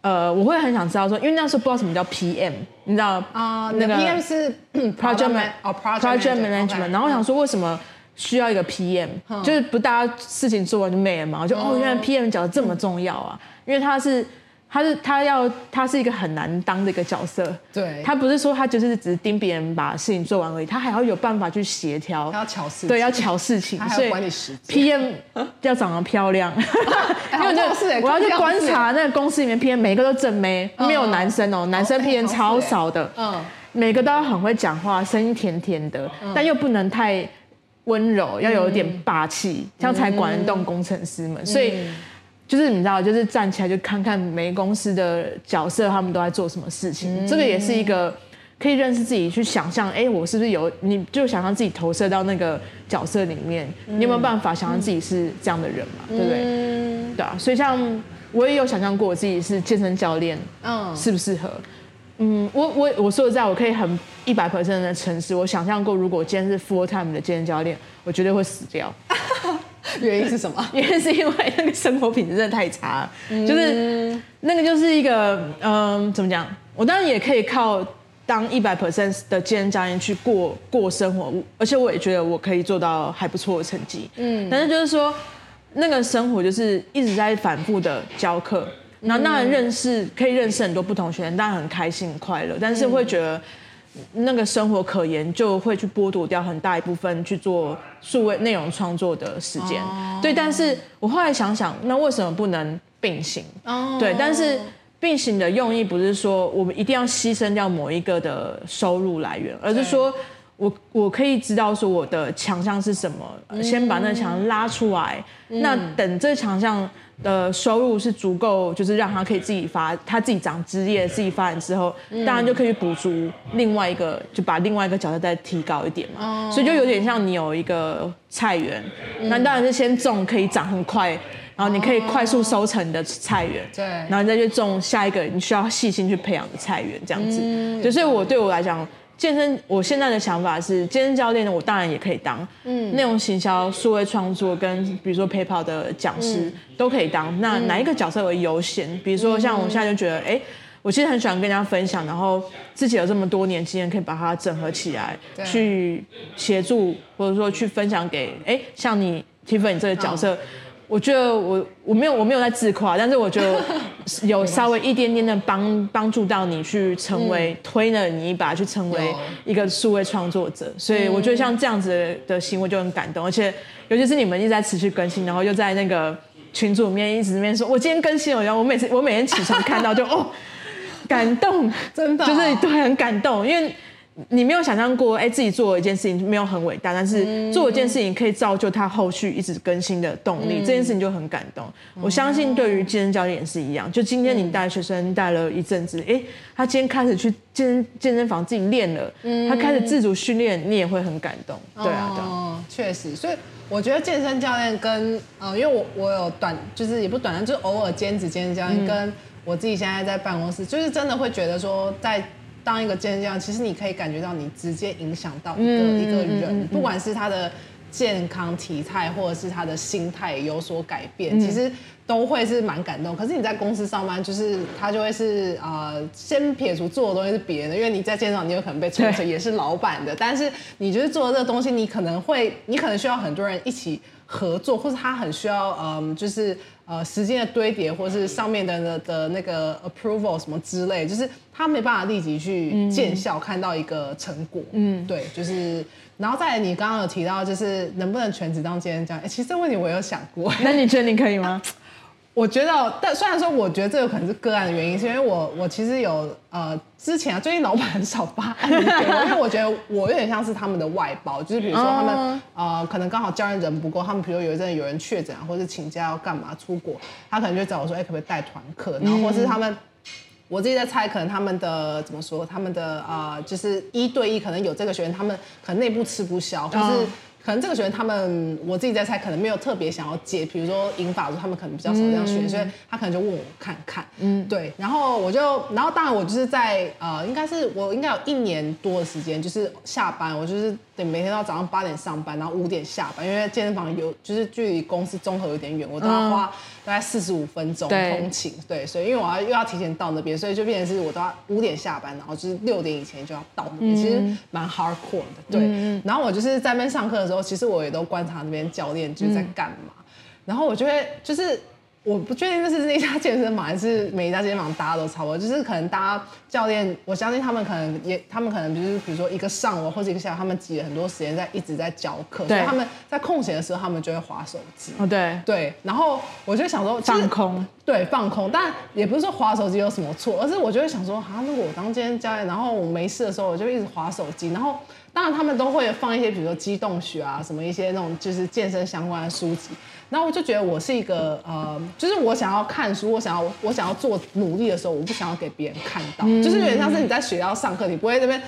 呃，我会很想知道说，因为那时候不知道什么叫 PM，你知道啊？那个 PM 是 project man project management，然后我想说为什么需要一个 PM，就是不大家事情做完就没了嘛？我就哦，原来 PM 讲的这么重要啊，因为他是他是他要他是一个很难当的一个角色，对，他不是说他就是只是盯别人把事情做完而已，他还要有办法去协调，他要乔事，对，要巧事情，所以管理时间，PM 要长得漂亮，因为就我要去观察那个公司里面 PM 每个都正妹，没有男生哦，男生 PM 超少的，嗯，每个都要很会讲话，声音甜甜的，但又不能太温柔，要有点霸气，这样才管得动工程师们，所以。就是你知道，就是站起来就看看每个公司的角色，他们都在做什么事情。嗯、这个也是一个可以认识自己，去想象，哎，我是不是有？你就想象自己投射到那个角色里面，嗯、你有没有办法想象自己是这样的人嘛？嗯、对不对？对啊。所以像我也有想象过我自己是健身教练，嗯，适不适合？嗯，我我我说实在，我可以很一百 percent 的诚实，我想象过，如果我今天是 full time 的健身教练，我绝对会死掉。原因是什么？原因是因为那个生活品质真的太差了，嗯、就是那个就是一个嗯、呃，怎么讲？我当然也可以靠当一百 percent 的健身教练去过过生活，而且我也觉得我可以做到还不错的成绩。嗯，但是就是说那个生活就是一直在反复的教课，然后当然认识可以认识很多不同学生，当然很开心很快乐，但是会觉得。那个生活可言，就会去剥夺掉很大一部分去做数位内容创作的时间。Oh. 对，但是我后来想想，那为什么不能并行？Oh. 对，但是并行的用意不是说我们一定要牺牲掉某一个的收入来源，而是说我我可以知道说我的强项是什么，先把那个强项拉出来，嗯、那等这强项。的收入是足够，就是让他可以自己发，他自己长枝叶，自己发展之后，当然就可以补足另外一个，就把另外一个角色再提高一点嘛。所以就有点像你有一个菜园，那当然是先种可以长很快，然后你可以快速收成你的菜园，对，然后你再去种下一个你需要细心去培养的菜园，这样子。就所以我对我来讲。健身，我现在的想法是，健身教练呢，我当然也可以当，嗯，内容行销、数位创作跟比如说陪跑的讲师、嗯、都可以当。那哪一个角色为优先？比如说像我现在就觉得，哎、欸，我其实很喜欢跟人家分享，然后自己有这么多年经验，可以把它整合起来，去协助或者说去分享给，哎、欸，像你 Tiffany 这个角色。哦我觉得我我没有我没有在自夸，但是我觉得 有稍微一点点的帮帮助到你去成为、嗯、推了你一把去成为一个数位创作者，所以我觉得像这样子的行为就很感动，而且尤其是你们一直在持续更新，然后又在那个群组里面一直里面说，我今天更新了，然后我每次我每天起床看到就哦感动，真的、哦、就是对很感动，因为。你没有想象过，哎，自己做一件事情没有很伟大，但是做一件事情可以造就他后续一直更新的动力，嗯、这件事情就很感动。嗯、我相信对于健身教练也是一样，就今天你带学生带了一阵子，哎，他今天开始去健身健身房自己练了，嗯、他开始自主训练，你也会很感动。对啊，对啊，确实，所以我觉得健身教练跟呃，因为我我有短，就是也不短，就是偶尔兼职健身教练，跟我自己现在在办公室，就是真的会觉得说在。当一个健身教练，其实你可以感觉到你直接影响到一个、嗯、一个人，不管是他的健康体态，或者是他的心态有所改变，嗯、其实都会是蛮感动。可是你在公司上班，就是他就会是呃，先撇除做的东西是别人的，因为你在健身房，你有可能被称成也是老板的，但是你就是做的这个东西，你可能会，你可能需要很多人一起合作，或者他很需要嗯、呃，就是。呃，时间的堆叠，或是上面的的的那个 approval 什么之类，就是他没办法立即去见效，看到一个成果。嗯，对，就是，然后再来你刚刚有提到，就是能不能全职当健身教练？哎，其实这个问题我有想过。那你觉得你可以吗？我觉得，但虽然说，我觉得这有可能是个案的原因，是因为我我其实有呃，之前啊，最近老板很少发案给我，因为我觉得我有点像是他们的外包，就是比如说他们呃，可能刚好教练人不够，他们比如有一阵有人确诊啊，或者请假要干嘛出国，他可能就找我说，哎，可不可以带团课？然后或是他们，我自己在猜，可能他们的怎么说，他们的呃，就是一对一，可能有这个学员，他们可能内部吃不消，或是。可能这个学员他们，我自己在猜，可能没有特别想要接，比如说英法族，他们可能比较少这样学，嗯、所以他可能就问我看看，嗯，对，然后我就，然后当然我就是在呃，应该是我应该有一年多的时间，就是下班我就是。得，每天到早上八点上班，然后五点下班，因为健身房有就是距离公司综合有点远，我都要花大概四十五分钟通勤。嗯、对，所以因为我要又要提前到那边，所以就变成是我都要五点下班，然后就是六点以前就要到那边，嗯、其实蛮 hardcore 的。对，嗯、然后我就是在那边上课的时候，其实我也都观察那边教练就是在干嘛，嗯、然后我就会就是我不确定这是那家健身房还是每一家健身房大家都差不多，就是可能大家教练，我相信他们可能也，他们可能就是比如说一个上午或者一个下午，他们挤了很多时间在一直在教课，所以他们在空闲的时候，他们就会划手机。哦，对。对，然后我就想说放空，对，放空，但也不是说划手机有什么错，而是我就会想说，啊，如果我当今天教练，然后我没事的时候，我就一直划手机，然后当然他们都会放一些比如说机动学啊，什么一些那种就是健身相关的书籍。然后我就觉得我是一个呃，就是我想要看书，我想要我想要做努力的时候，我不想要给别人看到，嗯、就是有点像是你在学校上课，你不会在那边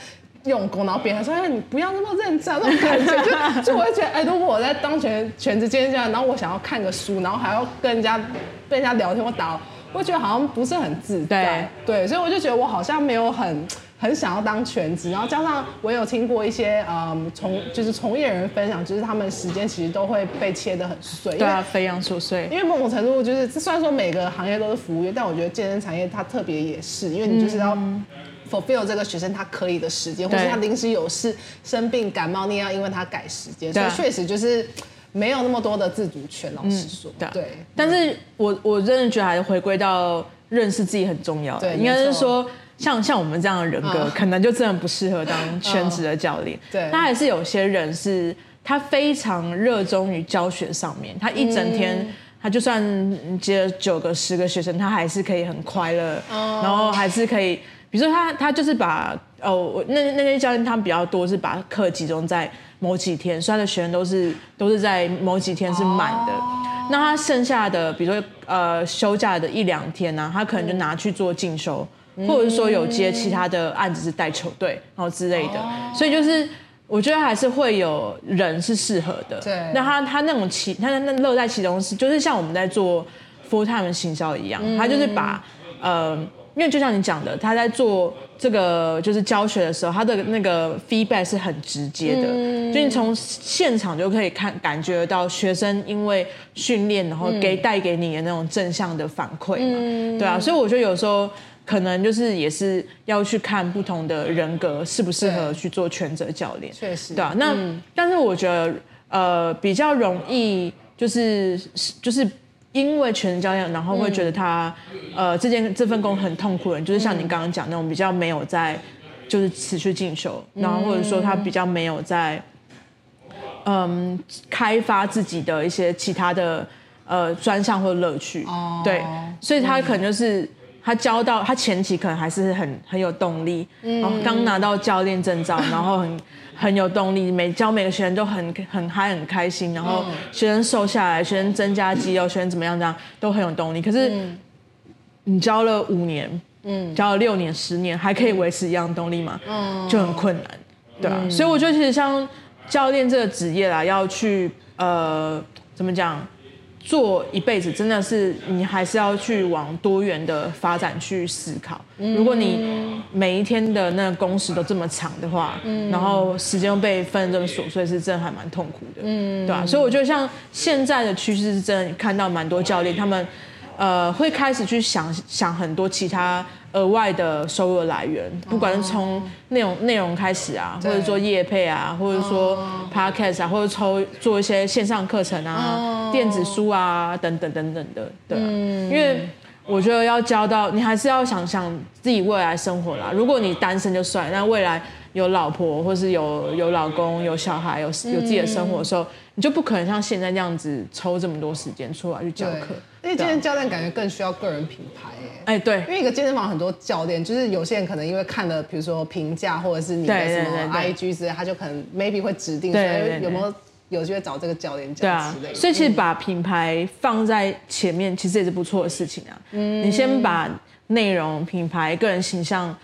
用功，然后别人说哎你不要那么认真那种感觉，就就我会觉得哎，如果我在当全全职健身教练，然后我想要看个书，然后还要跟人家被人家聊天或打，我觉得好像不是很自在，对，对，所以我就觉得我好像没有很。很想要当全职，然后加上我有听过一些嗯从就是从业人分享，就是他们时间其实都会被切得很碎，对啊，非常琐碎。因为某种程度就是虽然说每个行业都是服务业，但我觉得健身产业它特别也是，因为你就是要 fulfill 这个学生他可以的时间，或是他临时有事生病感冒，你也要因为他改时间，所以确实就是没有那么多的自主权。老实说，对。对，但是我我真的觉得还是回归到认识自己很重要，对，应该是说。像像我们这样的人格，可能就真的不适合当全职的教练。对，他还是有些人是，他非常热衷于教学上面，他一整天，他就算接了九个、十个学生，他还是可以很快乐，然后还是可以，比如说他他就是把哦，那那些教练他们比较多是把课集中在某几天，所以他的学生都是都是在某几天是满的。那他剩下的，比如说呃休假的一两天呢，他可能就拿去做进修。或者是说有接其他的案子是带球队，然后之类的，所以就是我觉得还是会有人是适合的。对，那他他那种其他那乐在其中是，就是像我们在做 full time 行销一样，他就是把呃，因为就像你讲的，他在做这个就是教学的时候，他的那个 feedback 是很直接的，就你从现场就可以看感觉到学生因为训练，然后给带给你的那种正向的反馈嘛，对啊，所以我觉得有时候。可能就是也是要去看不同的人格适不适合去做全职教练，确实，对啊。那、嗯、但是我觉得呃比较容易就是就是因为全职教练，然后会觉得他、嗯、呃这件这份工很痛苦的人，就是像你刚刚讲那种比较没有在就是持续进修，嗯、然后或者说他比较没有在嗯开发自己的一些其他的呃专项或乐趣，哦、对，所以他可能就是。他教到他前期可能还是很很有动力，然后刚拿到教练证照，然后很很有动力，每教每个学生都很很嗨很开心，然后学生瘦下来，学生增加肌肉，学生怎么样这样都很有动力。可是你教了五年，嗯，教了六年、十年，还可以维持一样动力吗？嗯，就很困难，对啊。所以我觉得其实像教练这个职业啦，要去呃怎么讲？做一辈子真的是你还是要去往多元的发展去思考。如果你每一天的那个工时都这么长的话，然后时间又被分这么琐碎，是真的还蛮痛苦的，对吧？所以我觉得像现在的趋势是真的看到蛮多教练他们。呃，会开始去想想很多其他额外的收入来源，不管是从内容内容开始啊，或者做业配啊，或者说 podcast 啊，或者抽做一些线上课程啊、电子书啊等等等等的，对啊，因为我觉得要教到你，还是要想想自己未来生活啦。如果你单身就算，那未来有老婆，或是有有老公、有小孩、有有自己的生活的时候，你就不可能像现在这样子抽这么多时间出来去教课。因为健身教练感觉更需要个人品牌哎，哎对，因为一个健身房很多教练，就是有些人可能因为看了，比如说评价或者是你的什么 IG 之类，他就可能 maybe 会指定，说有没有有机会找这个教练这样之类的。所以其实把品牌放在前面，其实也是不错的事情啊。嗯，你先把内容、品牌、个人形象，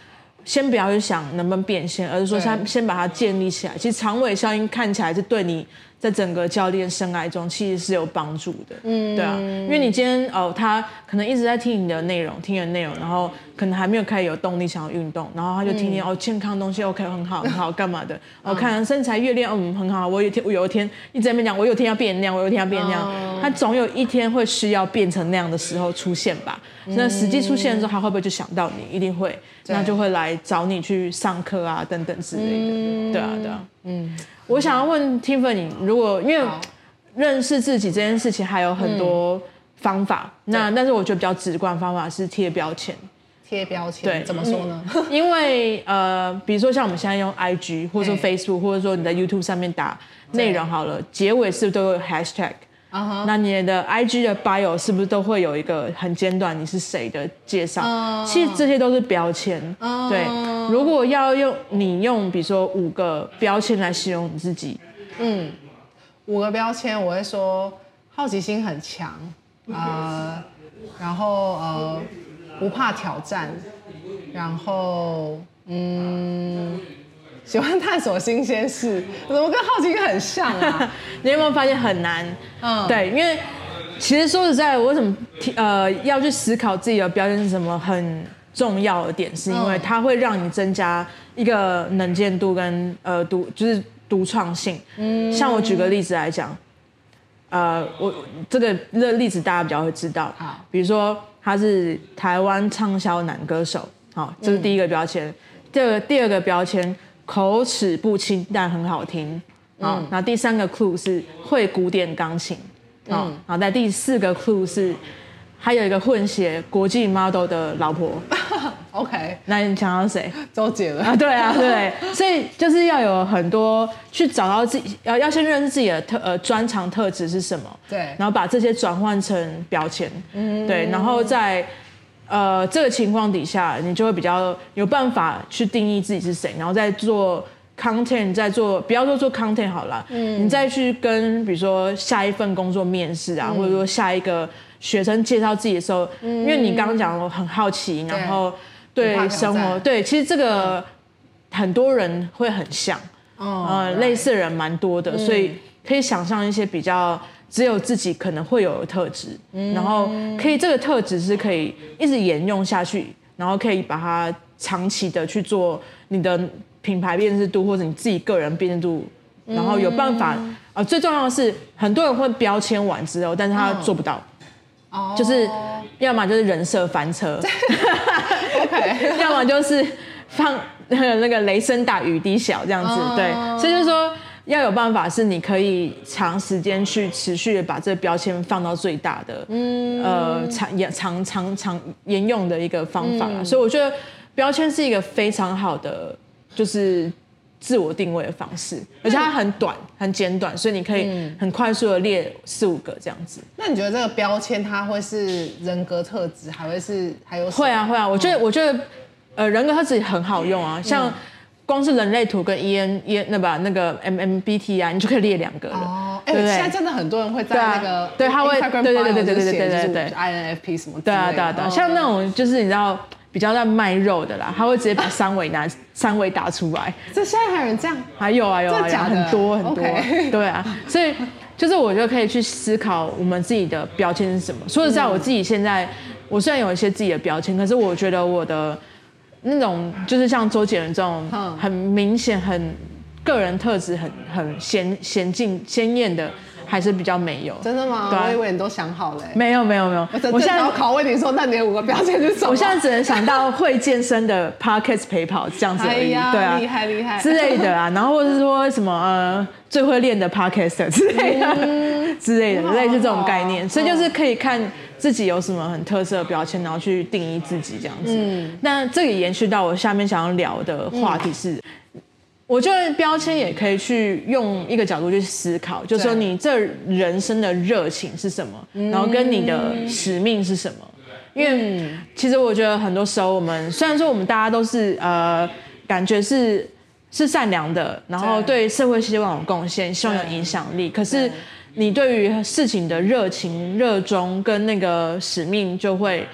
先不要去想能不能变现，而是说先先把它建立起来。其实长尾效应看起来是对你。在整个教练生涯中，其实是有帮助的，嗯，对啊，因为你今天哦，他可能一直在听你的内容，听你的内容，然后可能还没有开始有动力想要运动，然后他就听听、嗯、哦，健康东西 OK 很好很好，干嘛的？我、哦、看身材越练嗯很好，我有一天我有一天一直在那边讲，我有一天要变那样，我有一天要变那样，哦、他总有一天会需要变成那样的时候出现吧？嗯、那实际出现的时候，他会不会就想到你？一定会，对那就会来找你去上课啊等等之类的，嗯、对啊对啊，嗯。我想要问 Tiffany，如果因为认识自己这件事情还有很多方法。那但是我觉得比较直观方法是贴标签。贴标签，对，怎么说呢？因为呃，比如说像我们现在用 IG 或者说 Facebook，或者说你在 YouTube 上面打内容好了，结尾是不是都有 Huh. 那你的 IG 的 Bio 是不是都会有一个很简短你是谁的介绍？Uh huh. 其实这些都是标签。Uh huh. 对，如果要用你用，比如说五个标签来形容你自己，嗯，五个标签，我会说好奇心很强，呃，然后呃。不怕挑战，然后嗯，喜欢探索新鲜事，怎么跟好奇心很像啊？你有没有发现很难？嗯，对，因为其实说实在，我为什么呃要去思考自己的标签是什么？很重要的点是因为它会让你增加一个能见度跟呃独就是独创性。嗯，像我举个例子来讲，呃，我这个这个例子大家比较会知道，好，比如说。他是台湾畅销男歌手，好，这是第一个标签。嗯、第二个第二个标签，口齿不清但很好听，嗯，然后第三个 clue 是会古典钢琴，好，好，在第四个 clue 是。还有一个混血国际 model 的老婆，OK，那你想到谁？周杰伦。啊，对啊，对，所以就是要有很多去找到自己，要要先认识自己的特呃专长特质是什么，对，然后把这些转换成标签，嗯，对，然后在呃这个情况底下，你就会比较有办法去定义自己是谁，然后再做 content，再做不要说做 content 好了，嗯，你再去跟比如说下一份工作面试啊，嗯、或者说下一个。学生介绍自己的时候，嗯、因为你刚刚讲我很好奇，然后对生活，对，其实这个很多人会很像，嗯，呃、类似的人蛮多的，嗯、所以可以想象一些比较只有自己可能会有的特质，嗯、然后可以这个特质是可以一直沿用下去，然后可以把它长期的去做你的品牌辨识度或者你自己个人辨识度，然后有办法啊、最重要的是很多人会标签完之后，但是他做不到。嗯就是，要么就是人设翻车，OK，要么就是放那个 那个雷声大雨滴小这样子，对，所以就是说要有办法是你可以长时间去持续的把这个标签放到最大的，嗯，呃，长延长长长沿用的一个方法，所以我觉得标签是一个非常好的，就是。自我定位的方式，而且它很短，很简短，所以你可以很快速的列四五个这样子。那你觉得这个标签它会是人格特质，还会是还有？会啊会啊，我觉得我觉得呃人格特质很好用啊，像光是人类图跟 E N E 那把那个 M M B T 啊，你就可以列两个了。哦，哎，现在真的很多人会在那个对他会对对对对对对对对对 I N F P 什么对啊对啊对啊，像那种就是你知道。比较在卖肉的啦，他会直接把三维拿三维打出来。这现在还有人这样？还有啊有啊，有很多很多。对啊，所以就是我觉得可以去思考我们自己的标签是什么。说实在，我自己现在我虽然有一些自己的标签，可是我觉得我的那种就是像周杰伦这种很明显、很个人特质很很先先进鲜艳的。还是比较没有，真的吗？对我以为你都想好了。没有没有没有，我现在要拷问你说，那你五个标签是什么？我现在只能想到会健身的 Podcast 陪跑这样子而已，哎、对啊，厉害厉害。之类的啊，然后或者是说什么呃最会练的 Podcast 之类的、嗯、之类的，类似这种概念，所以就是可以看自己有什么很特色的标签，然后去定义自己这样子。嗯，那这个延续到我下面想要聊的话题是。嗯我觉得标签也可以去用一个角度去思考，就是说你这人生的热情是什么，然后跟你的使命是什么。因为其实我觉得很多时候我们虽然说我们大家都是呃感觉是是善良的，然后对社会希望有贡献，希望有影响力，可是你对于事情的热情、热衷跟那个使命就会。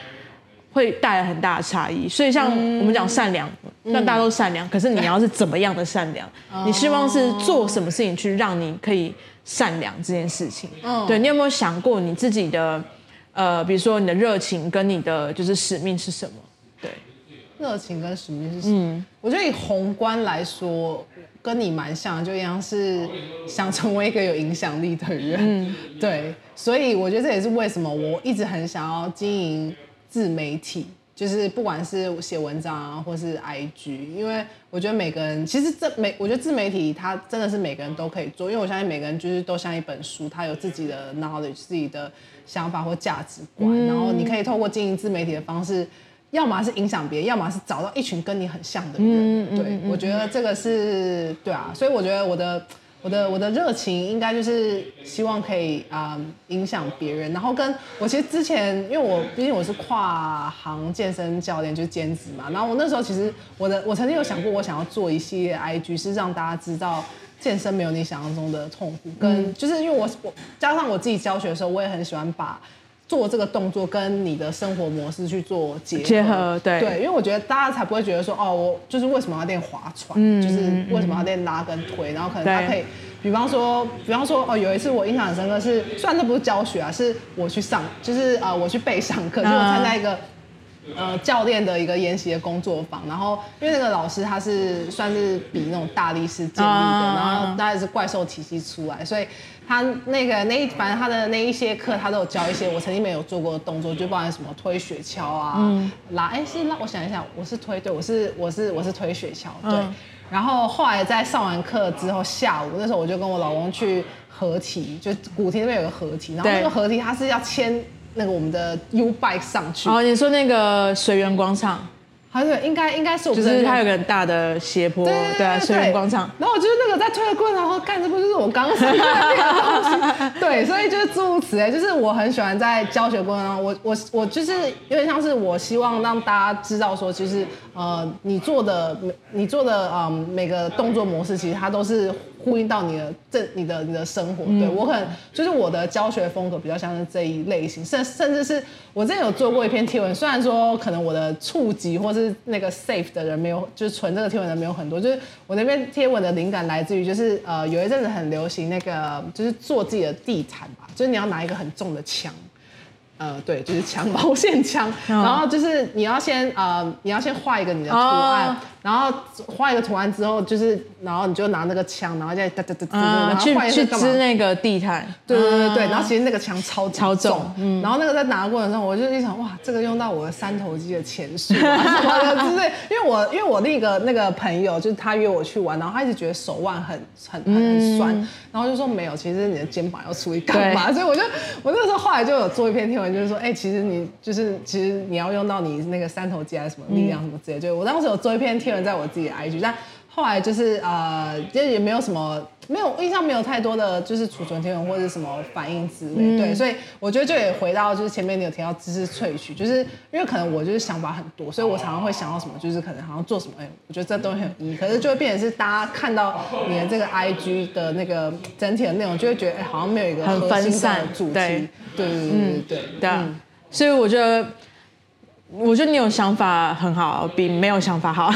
会带来很大的差异，所以像我们讲善良，那、嗯、大家都善良，可是你要是怎么样的善良？嗯、你希望是做什么事情去让你可以善良这件事情？嗯、对，你有没有想过你自己的呃，比如说你的热情跟你的就是使命是什么？对，热情跟使命是什么？嗯，我觉得以宏观来说，跟你蛮像，就一样是想成为一个有影响力的人。嗯，对，所以我觉得这也是为什么我一直很想要经营。自媒体就是不管是写文章啊，或是 IG，因为我觉得每个人其实这每我觉得自媒体它真的是每个人都可以做，因为我相信每个人就是都像一本书，它有自己的 knowledge、自己的想法或价值观，嗯、然后你可以透过经营自媒体的方式，要么是影响别人，要么是找到一群跟你很像的人。嗯、对、嗯、我觉得这个是对啊，所以我觉得我的。我的我的热情应该就是希望可以啊、呃、影响别人，然后跟我其实之前因为我毕竟我是跨行健身教练，就是兼职嘛，然后我那时候其实我的我曾经有想过，我想要做一系列 IG，是让大家知道健身没有你想象中的痛苦，跟就是因为我我加上我自己教学的时候，我也很喜欢把。做这个动作跟你的生活模式去做结合，结合对。对，因为我觉得大家才不会觉得说哦，我就是为什么要练划船，嗯、就是为什么要练拉跟推，然后可能他可以，比方说，比方说哦，有一次我印象很深刻是，虽然这不是教学啊，是我去上，就是呃我去备上课，就我参加一个呃教练的一个研习的工作坊，然后因为那个老师他是算是比那种大力士建立的，啊、然后大概是怪兽体系出来，所以。他那个那一反正他的那一些课，他都有教一些我曾经没有做过的动作，就包含什么推雪橇啊，嗯、拉哎、欸、是拉，我想一想，我是推对，我是我是我是推雪橇对。嗯、然后后来在上完课之后，下午那时候我就跟我老公去合体，就古亭那边有个合体，然后那个合体他是要牵那个我们的 U bike 上去。哦，你说那个水源广场。还是应该应该是我，就是它有个很大的斜坡，对，对啊，水源广场。然后我就是那个在推的过程，然后干，这不就是我刚刚说的那个东西？对，所以就是诸如此类，就是我很喜欢在教学过程当中，我我我就是有点像是我希望让大家知道说，其实呃，你做的你做的嗯、呃、每个动作模式，其实它都是。呼应到你的这你的你的生活，对，我可能就是我的教学风格比较像是这一类型，甚甚至是我之前有做过一篇贴文，虽然说可能我的触及或是那个 safe 的人没有，就是存这个贴文的人没有很多，就是我那篇贴文的灵感来自于就是呃有一阵子很流行那个就是做自己的地毯吧，就是你要拿一个很重的枪。呃，对，就是枪，毛线枪，然后就是你要先呃，你要先画一个你的图案，哦、然后画一个图案之后，就是然后你就拿那个枪，然后再哒哒哒哒，然后去去支那个地毯，对对对对，然后其实那个枪超超重，嗯，然后那个在拿的过程中，我就一想，哇，这个用到我的三头肌的前束啊什么的，就是因为我因为我那个那个朋友，就是他约我去玩，然后他一直觉得手腕很很很很酸，嗯、然后就说没有，其实你的肩膀要处理干嘛？所以我就我那时候后来就有做一篇贴文。就是说，哎、欸，其实你就是，其实你要用到你那个三头肌还是什么力量什么之类。就我当时有做一篇贴文在我自己的 IG，但后来就是呃，就也没有什么，没有印象，没有太多的就是储存贴文或者什么反应之类。嗯、对，所以我觉得就也回到就是前面你有提到知识萃取，就是因为可能我就是想法很多，所以我常常会想到什么，就是可能好像做什么，哎、欸，我觉得这东西很义。可是就会变成是大家看到你的这个 IG 的那个整体的内容，就会觉得哎、欸，好像没有一个很分散的主题。对对对对对对。对嗯所以我觉得，我觉得你有想法很好，比没有想法好。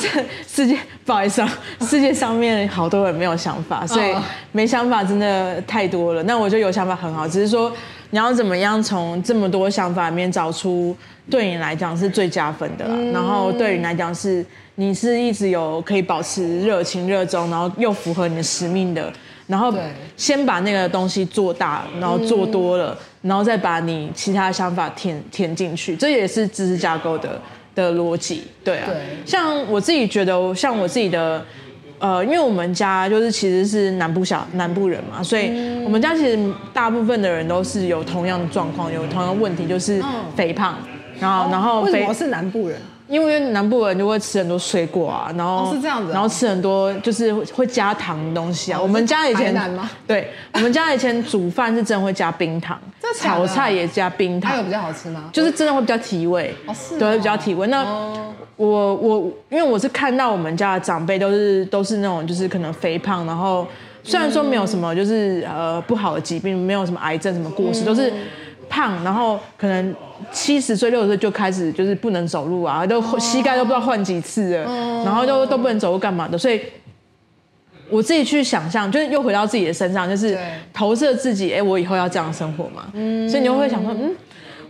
这 世界不好意思啊，世界上面好多人没有想法，所以没想法真的太多了。那我觉得有想法很好，只是说你要怎么样从这么多想法里面找出对你来讲是最加分的，嗯、然后对你来讲是你是一直有可以保持热情、热衷，然后又符合你的使命的。然后先把那个东西做大，然后做多了，嗯、然后再把你其他想法填填进去，这也是知识架构的的逻辑，对啊。对。像我自己觉得，像我自己的，呃，因为我们家就是其实是南部小南部人嘛，所以我们家其实大部分的人都是有同样的状况，有同样的问题，就是肥胖，然后、哦、然后肥。为什么是南部人？因为南部人就会吃很多水果啊，然后、哦、是这样子、哦，然后吃很多就是会加糖的东西啊。哦、我们家以前对，我们家以前煮饭是真的会加冰糖，炒菜也加冰糖。比较好吃吗？就是真的会比较提味，哦是哦，对，会比较提味。那、哦、我我因为我是看到我们家的长辈都是都是那种就是可能肥胖，然后虽然说没有什么就是呃不好的疾病，没有什么癌症什么过世，嗯、都是。胖，然后可能七十岁、六十岁就开始就是不能走路啊，都膝盖都不知道换几次了，哦、然后都都不能走路干嘛的。所以我自己去想象，就是又回到自己的身上，就是投射自己，哎，我以后要这样生活嘛。嗯、所以你就会想说，嗯，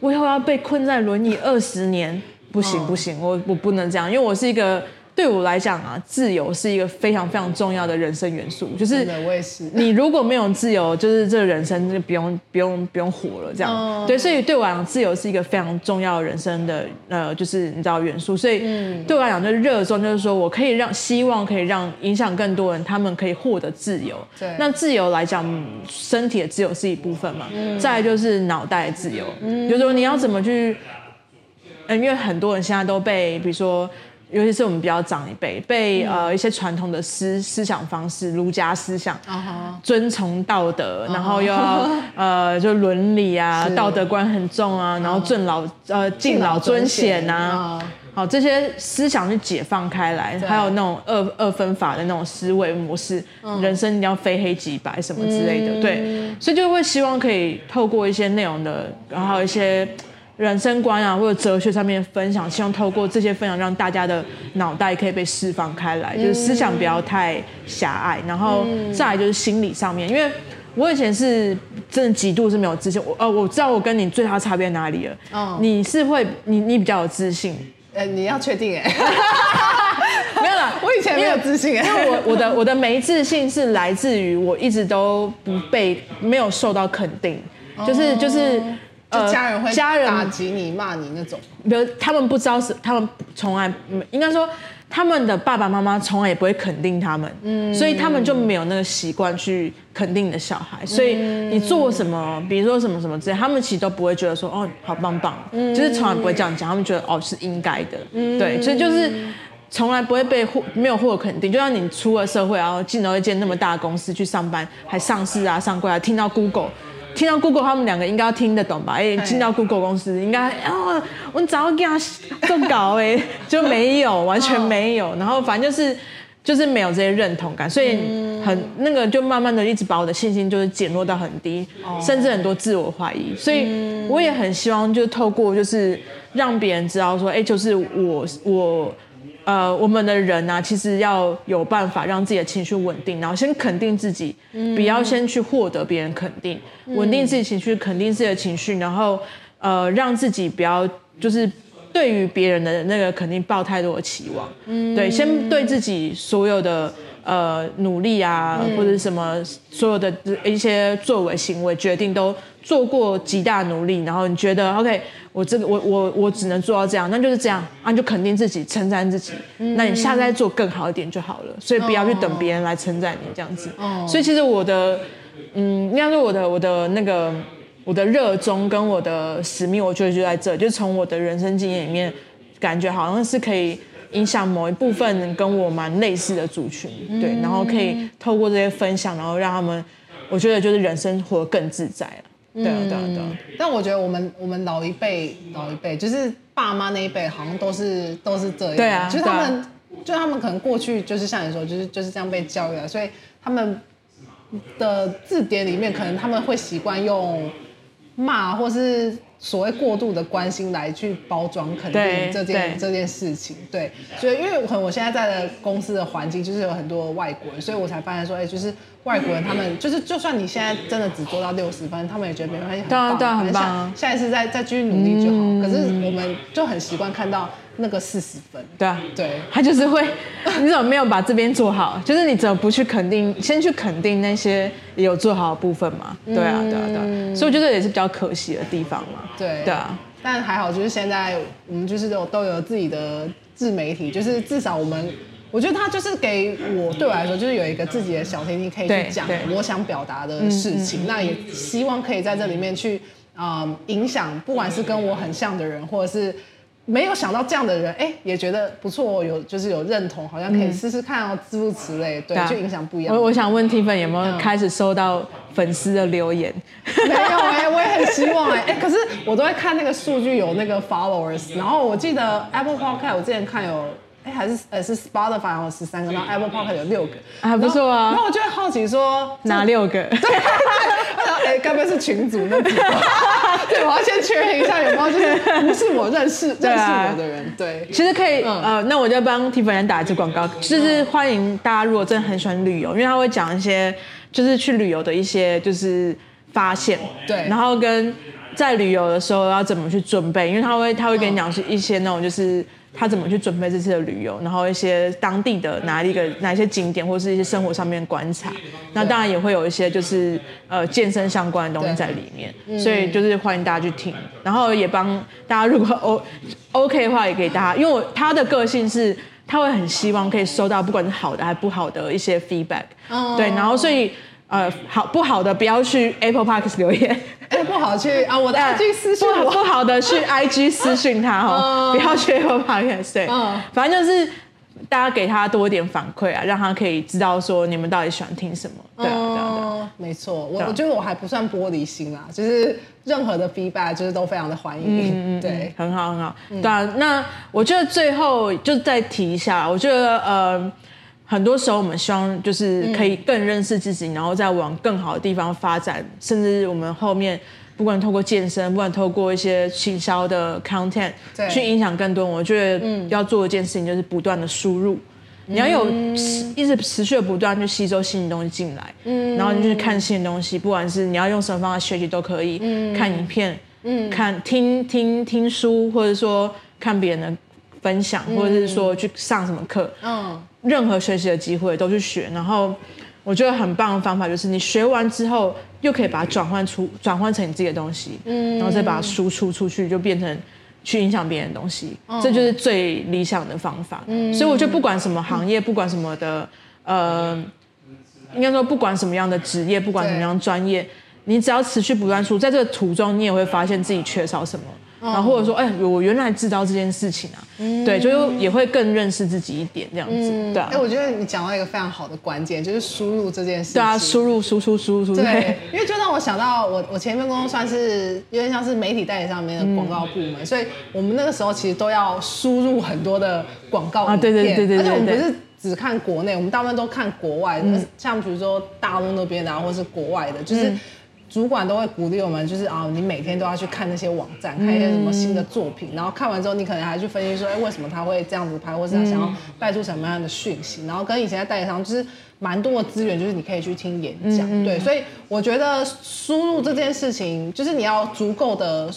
我以后要被困在轮椅二十年，不行不行，我我不能这样，因为我是一个对我来讲啊，自由是一个非常非常重要的人生元素。就是我也是。你如果没有自由，就是这个人生就不用不用不用活了。这样、嗯、对，所以对我来讲，自由是一个非常重要的人生的呃，就是你知道元素。所以对我来讲，就是热衷，就是说我可以让希望可以让影响更多人，他们可以获得自由。对。那自由来讲，身体的自由是一部分嘛。嗯。再来就是脑袋的自由。嗯。就是说你要怎么去，嗯，因为很多人现在都被，比如说。尤其是我们比较长一辈，被呃一些传统的思思想方式，儒家思想，uh huh. 遵从道德，uh huh. 然后又要 呃就伦理啊，道德观很重啊，然后尊老、uh huh. 呃敬老尊贤啊，好、uh. 这些思想去解放开来，对还有那种二二分法的那种思维模式，uh. 人生一定要非黑即白什么之类的，uh. 对，所以就会希望可以透过一些内容的，然后一些。人生观啊，或者哲学上面的分享，希望透过这些分享，让大家的脑袋可以被释放开来，就是思想不要太狭隘。然后再来就是心理上面，因为我以前是真的极度是没有自信。我呃，我知道我跟你最大差别在哪里了。哦，你是会你你比较有自信。呃，你要确定哎？没有啦，我以前没有自信哎。因为我我的我的没自信是来自于我一直都不被没有受到肯定，就是就是。就家人会打击你、骂你那种，比如他们不知道是，他们从来应该说他们的爸爸妈妈从来也不会肯定他们，嗯，所以他们就没有那个习惯去肯定你的小孩，所以你做什么，比如说什么什么之类，他们其实都不会觉得说哦好棒棒，嗯，就是从来不会这样讲，他们觉得哦是应该的，嗯，对，所以就是从来不会被获没有获得肯定，就像你出了社会，然后进了一间那么大的公司去上班，还上市啊上柜啊，听到 Google。听到 Google，他们两个应该要听得懂吧？哎，进到 Google 公司，应该哦，我早要给他做稿哎，就没有，完全没有。然后反正就是就是没有这些认同感，所以很那个就慢慢的一直把我的信心就是减弱到很低，甚至很多自我怀疑。所以我也很希望就透过就是让别人知道说，哎，就是我我。呃，我们的人呢、啊，其实要有办法让自己的情绪稳定，然后先肯定自己，嗯、不要先去获得别人肯定，稳定自己情绪，肯定自己的情绪，然后呃，让自己不要就是对于别人的那个肯定抱太多的期望，嗯，对，先对自己所有的呃努力啊，嗯、或者什么所有的一些作为、行为、决定都做过极大努力，然后你觉得 OK。我这个我我我只能做到这样，那就是这样啊，你就肯定自己，称赞自己。嗯、那你下次再做更好一点就好了。所以不要去等别人来称赞你这样子。哦、所以其实我的，嗯，应该说我的我的那个我的热衷跟我的使命，我觉得就在这，就从我的人生经验里面，感觉好像是可以影响某一部分跟我蛮类似的族群，对，然后可以透过这些分享，然后让他们，我觉得就是人生活得更自在了。对啊，对啊，对啊。但我觉得我们我们老一辈老一辈，就是爸妈那一辈，好像都是都是这样。对啊。就是他们，就他们可能过去就是像你说，就是就是这样被教育的，所以他们的字典里面，可能他们会习惯用骂或是所谓过度的关心来去包装肯定这件这件事情。对。所以，因为可能我现在在的公司的环境就是有很多外国人，所以我才发现说，哎，就是。外国人他们就是，就算你现在真的只做到六十分，他们也觉得没关系，对啊，对啊，很棒。下一次再再继续努力就好。嗯、可是我们就很习惯看到那个四十分，对啊，对。他就是会，你怎么没有把这边做好？就是你怎么不去肯定，先去肯定那些有做好的部分嘛？对啊，对啊，对啊。所以我觉得也是比较可惜的地方嘛。对，对啊。但还好，就是现在我们就是都都有自己的自媒体，就是至少我们。我觉得他就是给我，对我来说，就是有一个自己的小天地，可以去讲我想表达的事情。那也希望可以在这里面去啊、呃、影响，不管是跟我很像的人，或者是没有想到这样的人，哎，也觉得不错，有就是有认同，好像可以试试看哦，诸如此类，对，就影响不一样。我我想问 Tiffany 有没有开始收到粉丝的留言？没有哎、欸，我也很希望哎、欸，哎，可是我都会看那个数据，有那个 followers，然后我记得 Apple Podcast 我之前看有。哎，还是呃是 Spotify 有十三个，然后 Apple Podcast 有六个，还不错啊。然后我就会好奇说，哪六个？对，哎，该不会是群组那几个？对，我要先确认一下有没有就是不是我认识认识我的人。对，其实可以呃，那我就帮 Tiffany 打一支广告，就是欢迎大家如果真的很喜欢旅游，因为他会讲一些就是去旅游的一些就是发现，对，然后跟在旅游的时候要怎么去准备，因为他会他会跟你讲是一些那种就是。他怎么去准备这次的旅游，然后一些当地的哪一个哪一些景点，或是一些生活上面观察。那当然也会有一些就是呃健身相关的东西在里面，所以就是欢迎大家去听，然后也帮大家如果 O OK 的话，也给大家，因为我他的个性是他会很希望可以收到不管是好的还是不好的一些 feedback，对，然后所以。呃，好不好的不要去 Apple Parks 留言，哎，不好去啊，我的 IG 私信我，不不好的去 IG 私信他哦，不要去 Apple Podcast，对，反正就是大家给他多一点反馈啊，让他可以知道说你们到底喜欢听什么，对啊，对啊，对，没错，我我觉得我还不算玻璃心啊，就是任何的 feedback 就是都非常的欢迎，对，很好很好，对啊，那我觉得最后就再提一下，我觉得呃。很多时候，我们希望就是可以更认识自己，然后再往更好的地方发展。甚至我们后面不管透过健身，不管透过一些行销的 content 去影响更多。我觉得要做一件事情就是不断的输入，你要有一直持续的不断去吸收新的东西进来，然后你就是看新的东西，不管是你要用什么方法学习都可以，看影片，看听听听书，或者说看别人的分享，或者是说去上什么课，嗯。任何学习的机会都去学，然后我觉得很棒的方法就是你学完之后又可以把它转换出转换成你自己的东西，嗯，然后再把它输出出去，就变成去影响别人的东西，嗯，这就是最理想的方法。嗯，所以我觉得不管什么行业，不管什么的，呃，应该说不管什么样的职业，不管什么样的专业，你只要持续不断输，在这个途中你也会发现自己缺少什么。然后或者说，哎，我原来知道这件事情啊，嗯、对，就也会更认识自己一点这样子，嗯、对啊。哎，我觉得你讲到一个非常好的关键，就是输入这件事情。对啊，输入、输出、输出。对，因为就让我想到我，我我前一份工作算是有点像是媒体代理上面的广告部门，嗯、所以我们那个时候其实都要输入很多的广告啊，对对对对对，而且我们不是只看国内，我们大部分都看国外的，嗯、像比如说大陆那边的，或是国外的，就是。嗯主管都会鼓励我们，就是啊，你每天都要去看那些网站，看一些什么新的作品，然后看完之后，你可能还去分析说，哎，为什么他会这样子拍，或是他想要带出什么样的讯息，然后跟以前在代理商就是蛮多的资源，就是你可以去听演讲，对，所以我觉得输入这件事情，就是你要足够的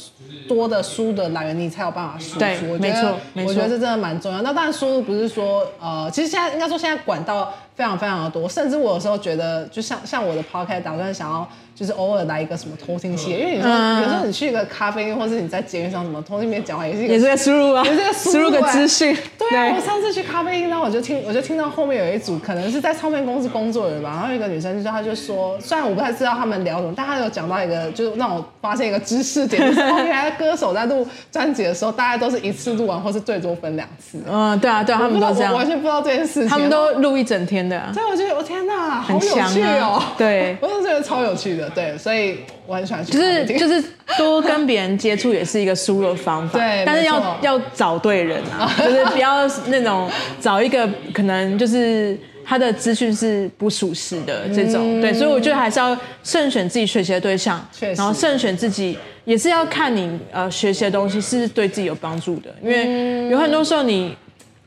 多的书的来源，你才有办法输出。对，没错，没错，我觉得这真的蛮重要。那当然，输入不是说呃，其实现在应该说现在管道非常非常的多，甚至我有时候觉得，就像像我的 podcast 打算想要。就是偶尔来一个什么偷听器，因为你说有时候你去一个咖啡店，或是你在捷运上什么偷听别人讲话，也是一个也是在输入啊，也是在 输入个资讯。对啊，我上次去咖啡店，然后我就听，我就听到后面有一组可能是在唱片公司工作的人吧，然后有一个女生就她就说，虽然我不太知道他们聊什么，但她有讲到一个，就是让我发现一个知识点，就是 原来歌手在录专辑的时候，大家都是一次录完，或是最多分两次。嗯，对啊，对啊，他们都这样，我完全不知道这件事情，他们都录一整天的。对，我觉得我天哪，好有趣哦，对，我都觉得超有趣的，对，所以。我很喜欢，就是就是多跟别人接触也是一个输入的方法，对，但是要要找对人啊，就是不要那种找一个可能就是他的资讯是不属实的这种，对，所以我觉得还是要慎选自己学习的对象，然后慎选自己也是要看你呃学习的东西是对自己有帮助的，因为有很多时候你。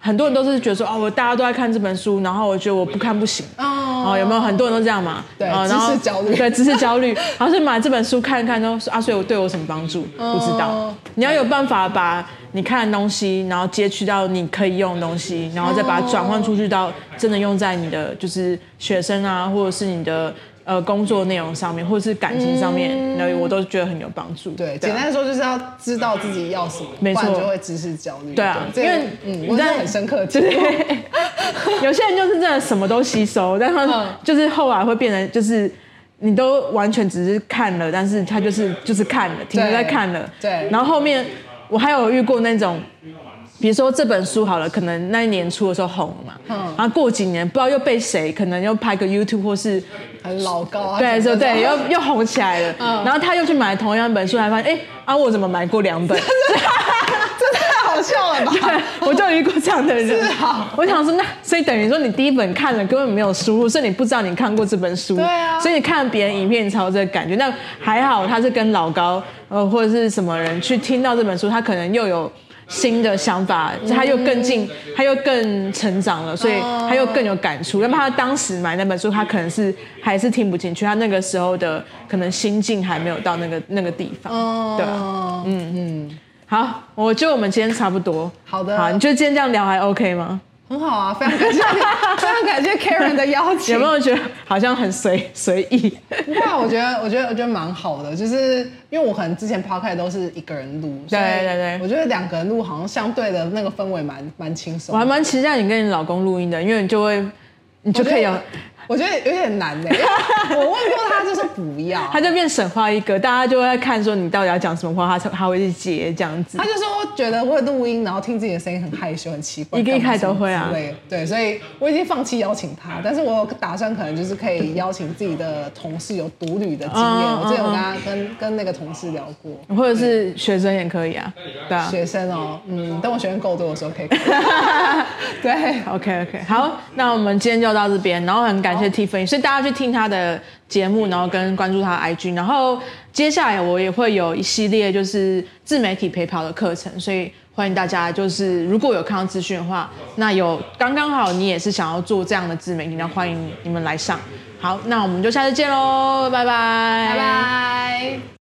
很多人都是觉得说，哦，我大家都在看这本书，然后我觉得我不看不行。哦，有没有很多人都这样嘛？对，然后知识焦虑。对，知识焦虑。然后是买这本书看一看，说啊，所以我对我有什么帮助？不知道。你要有办法把你看的东西，然后截取到你可以用的东西，然后再把它转换出去到真的用在你的就是学生啊，或者是你的。呃，工作内容上面，或者是感情上面，那、嗯、我都觉得很有帮助。对，对啊、简单说就是要知道自己要什么，没错，就会知识焦虑。对啊，对因为嗯，我真的很深刻。对，有些人就是真的什么都吸收，但他就是后来会变成就是你都完全只是看了，但是他就是就是看了，停留在看了。对然后后面我还有遇过那种。比如说这本书好了，可能那一年出的时候红了嘛，嗯，然后过几年不知道又被谁，可能又拍个 YouTube 或是很老高啊，对，对对，又又红起来了，嗯，然后他又去买同样一本书，还发现哎，啊我怎么买过两本？这太好笑了吧？对，我就遇过这样的人，是好，我想说那所以等于说你第一本看了根本没有输入，所以你不知道你看过这本书，对啊，所以你看别人影片才有这个感觉。那还好他是跟老高呃或者是什么人去听到这本书，他可能又有。新的想法，他又更进，他又更成长了，所以他又更有感触。哪怕他当时买那本书，他可能是还是听不进去，他那个时候的可能心境还没有到那个那个地方。对，嗯嗯。好，我觉得我们今天差不多。好的，好，你觉得今天这样聊还 OK 吗？很好啊，非常感谢，非常感谢 Karen 的邀请。有没有觉得好像很随随意？不我觉得，我觉得，我觉得蛮好的，就是因为我可能之前 Podcast 都是一个人录，对对对，我觉得两个人录好像相对的那个氛围蛮蛮轻松。我还蛮期待你跟你老公录音的，因为你就会，你就可以有。我觉得有点难呢，我问过他，就说不要，他就变神话一个，大家就会在看说你到底要讲什么话，他他会去接这样子。他就说觉得会录音，然后听自己的声音很害羞，很奇怪。一个一开始都会啊，对对，所以我已经放弃邀请他，但是我打算可能就是可以邀请自己的同事有独旅的经验。我之前有跟他跟跟那个同事聊过，或者是学生也可以啊，对啊，学生哦，嗯，等我学生够多的时候可以。对，OK OK，好，那我们今天就到这边，然后很感谢 Tiffany，所以大家。去听他的节目，然后跟关注他的 IG，然后接下来我也会有一系列就是自媒体陪跑的课程，所以欢迎大家就是如果有看到资讯的话，那有刚刚好你也是想要做这样的自媒体，那欢迎你们来上。好，那我们就下次见喽，拜拜，拜拜。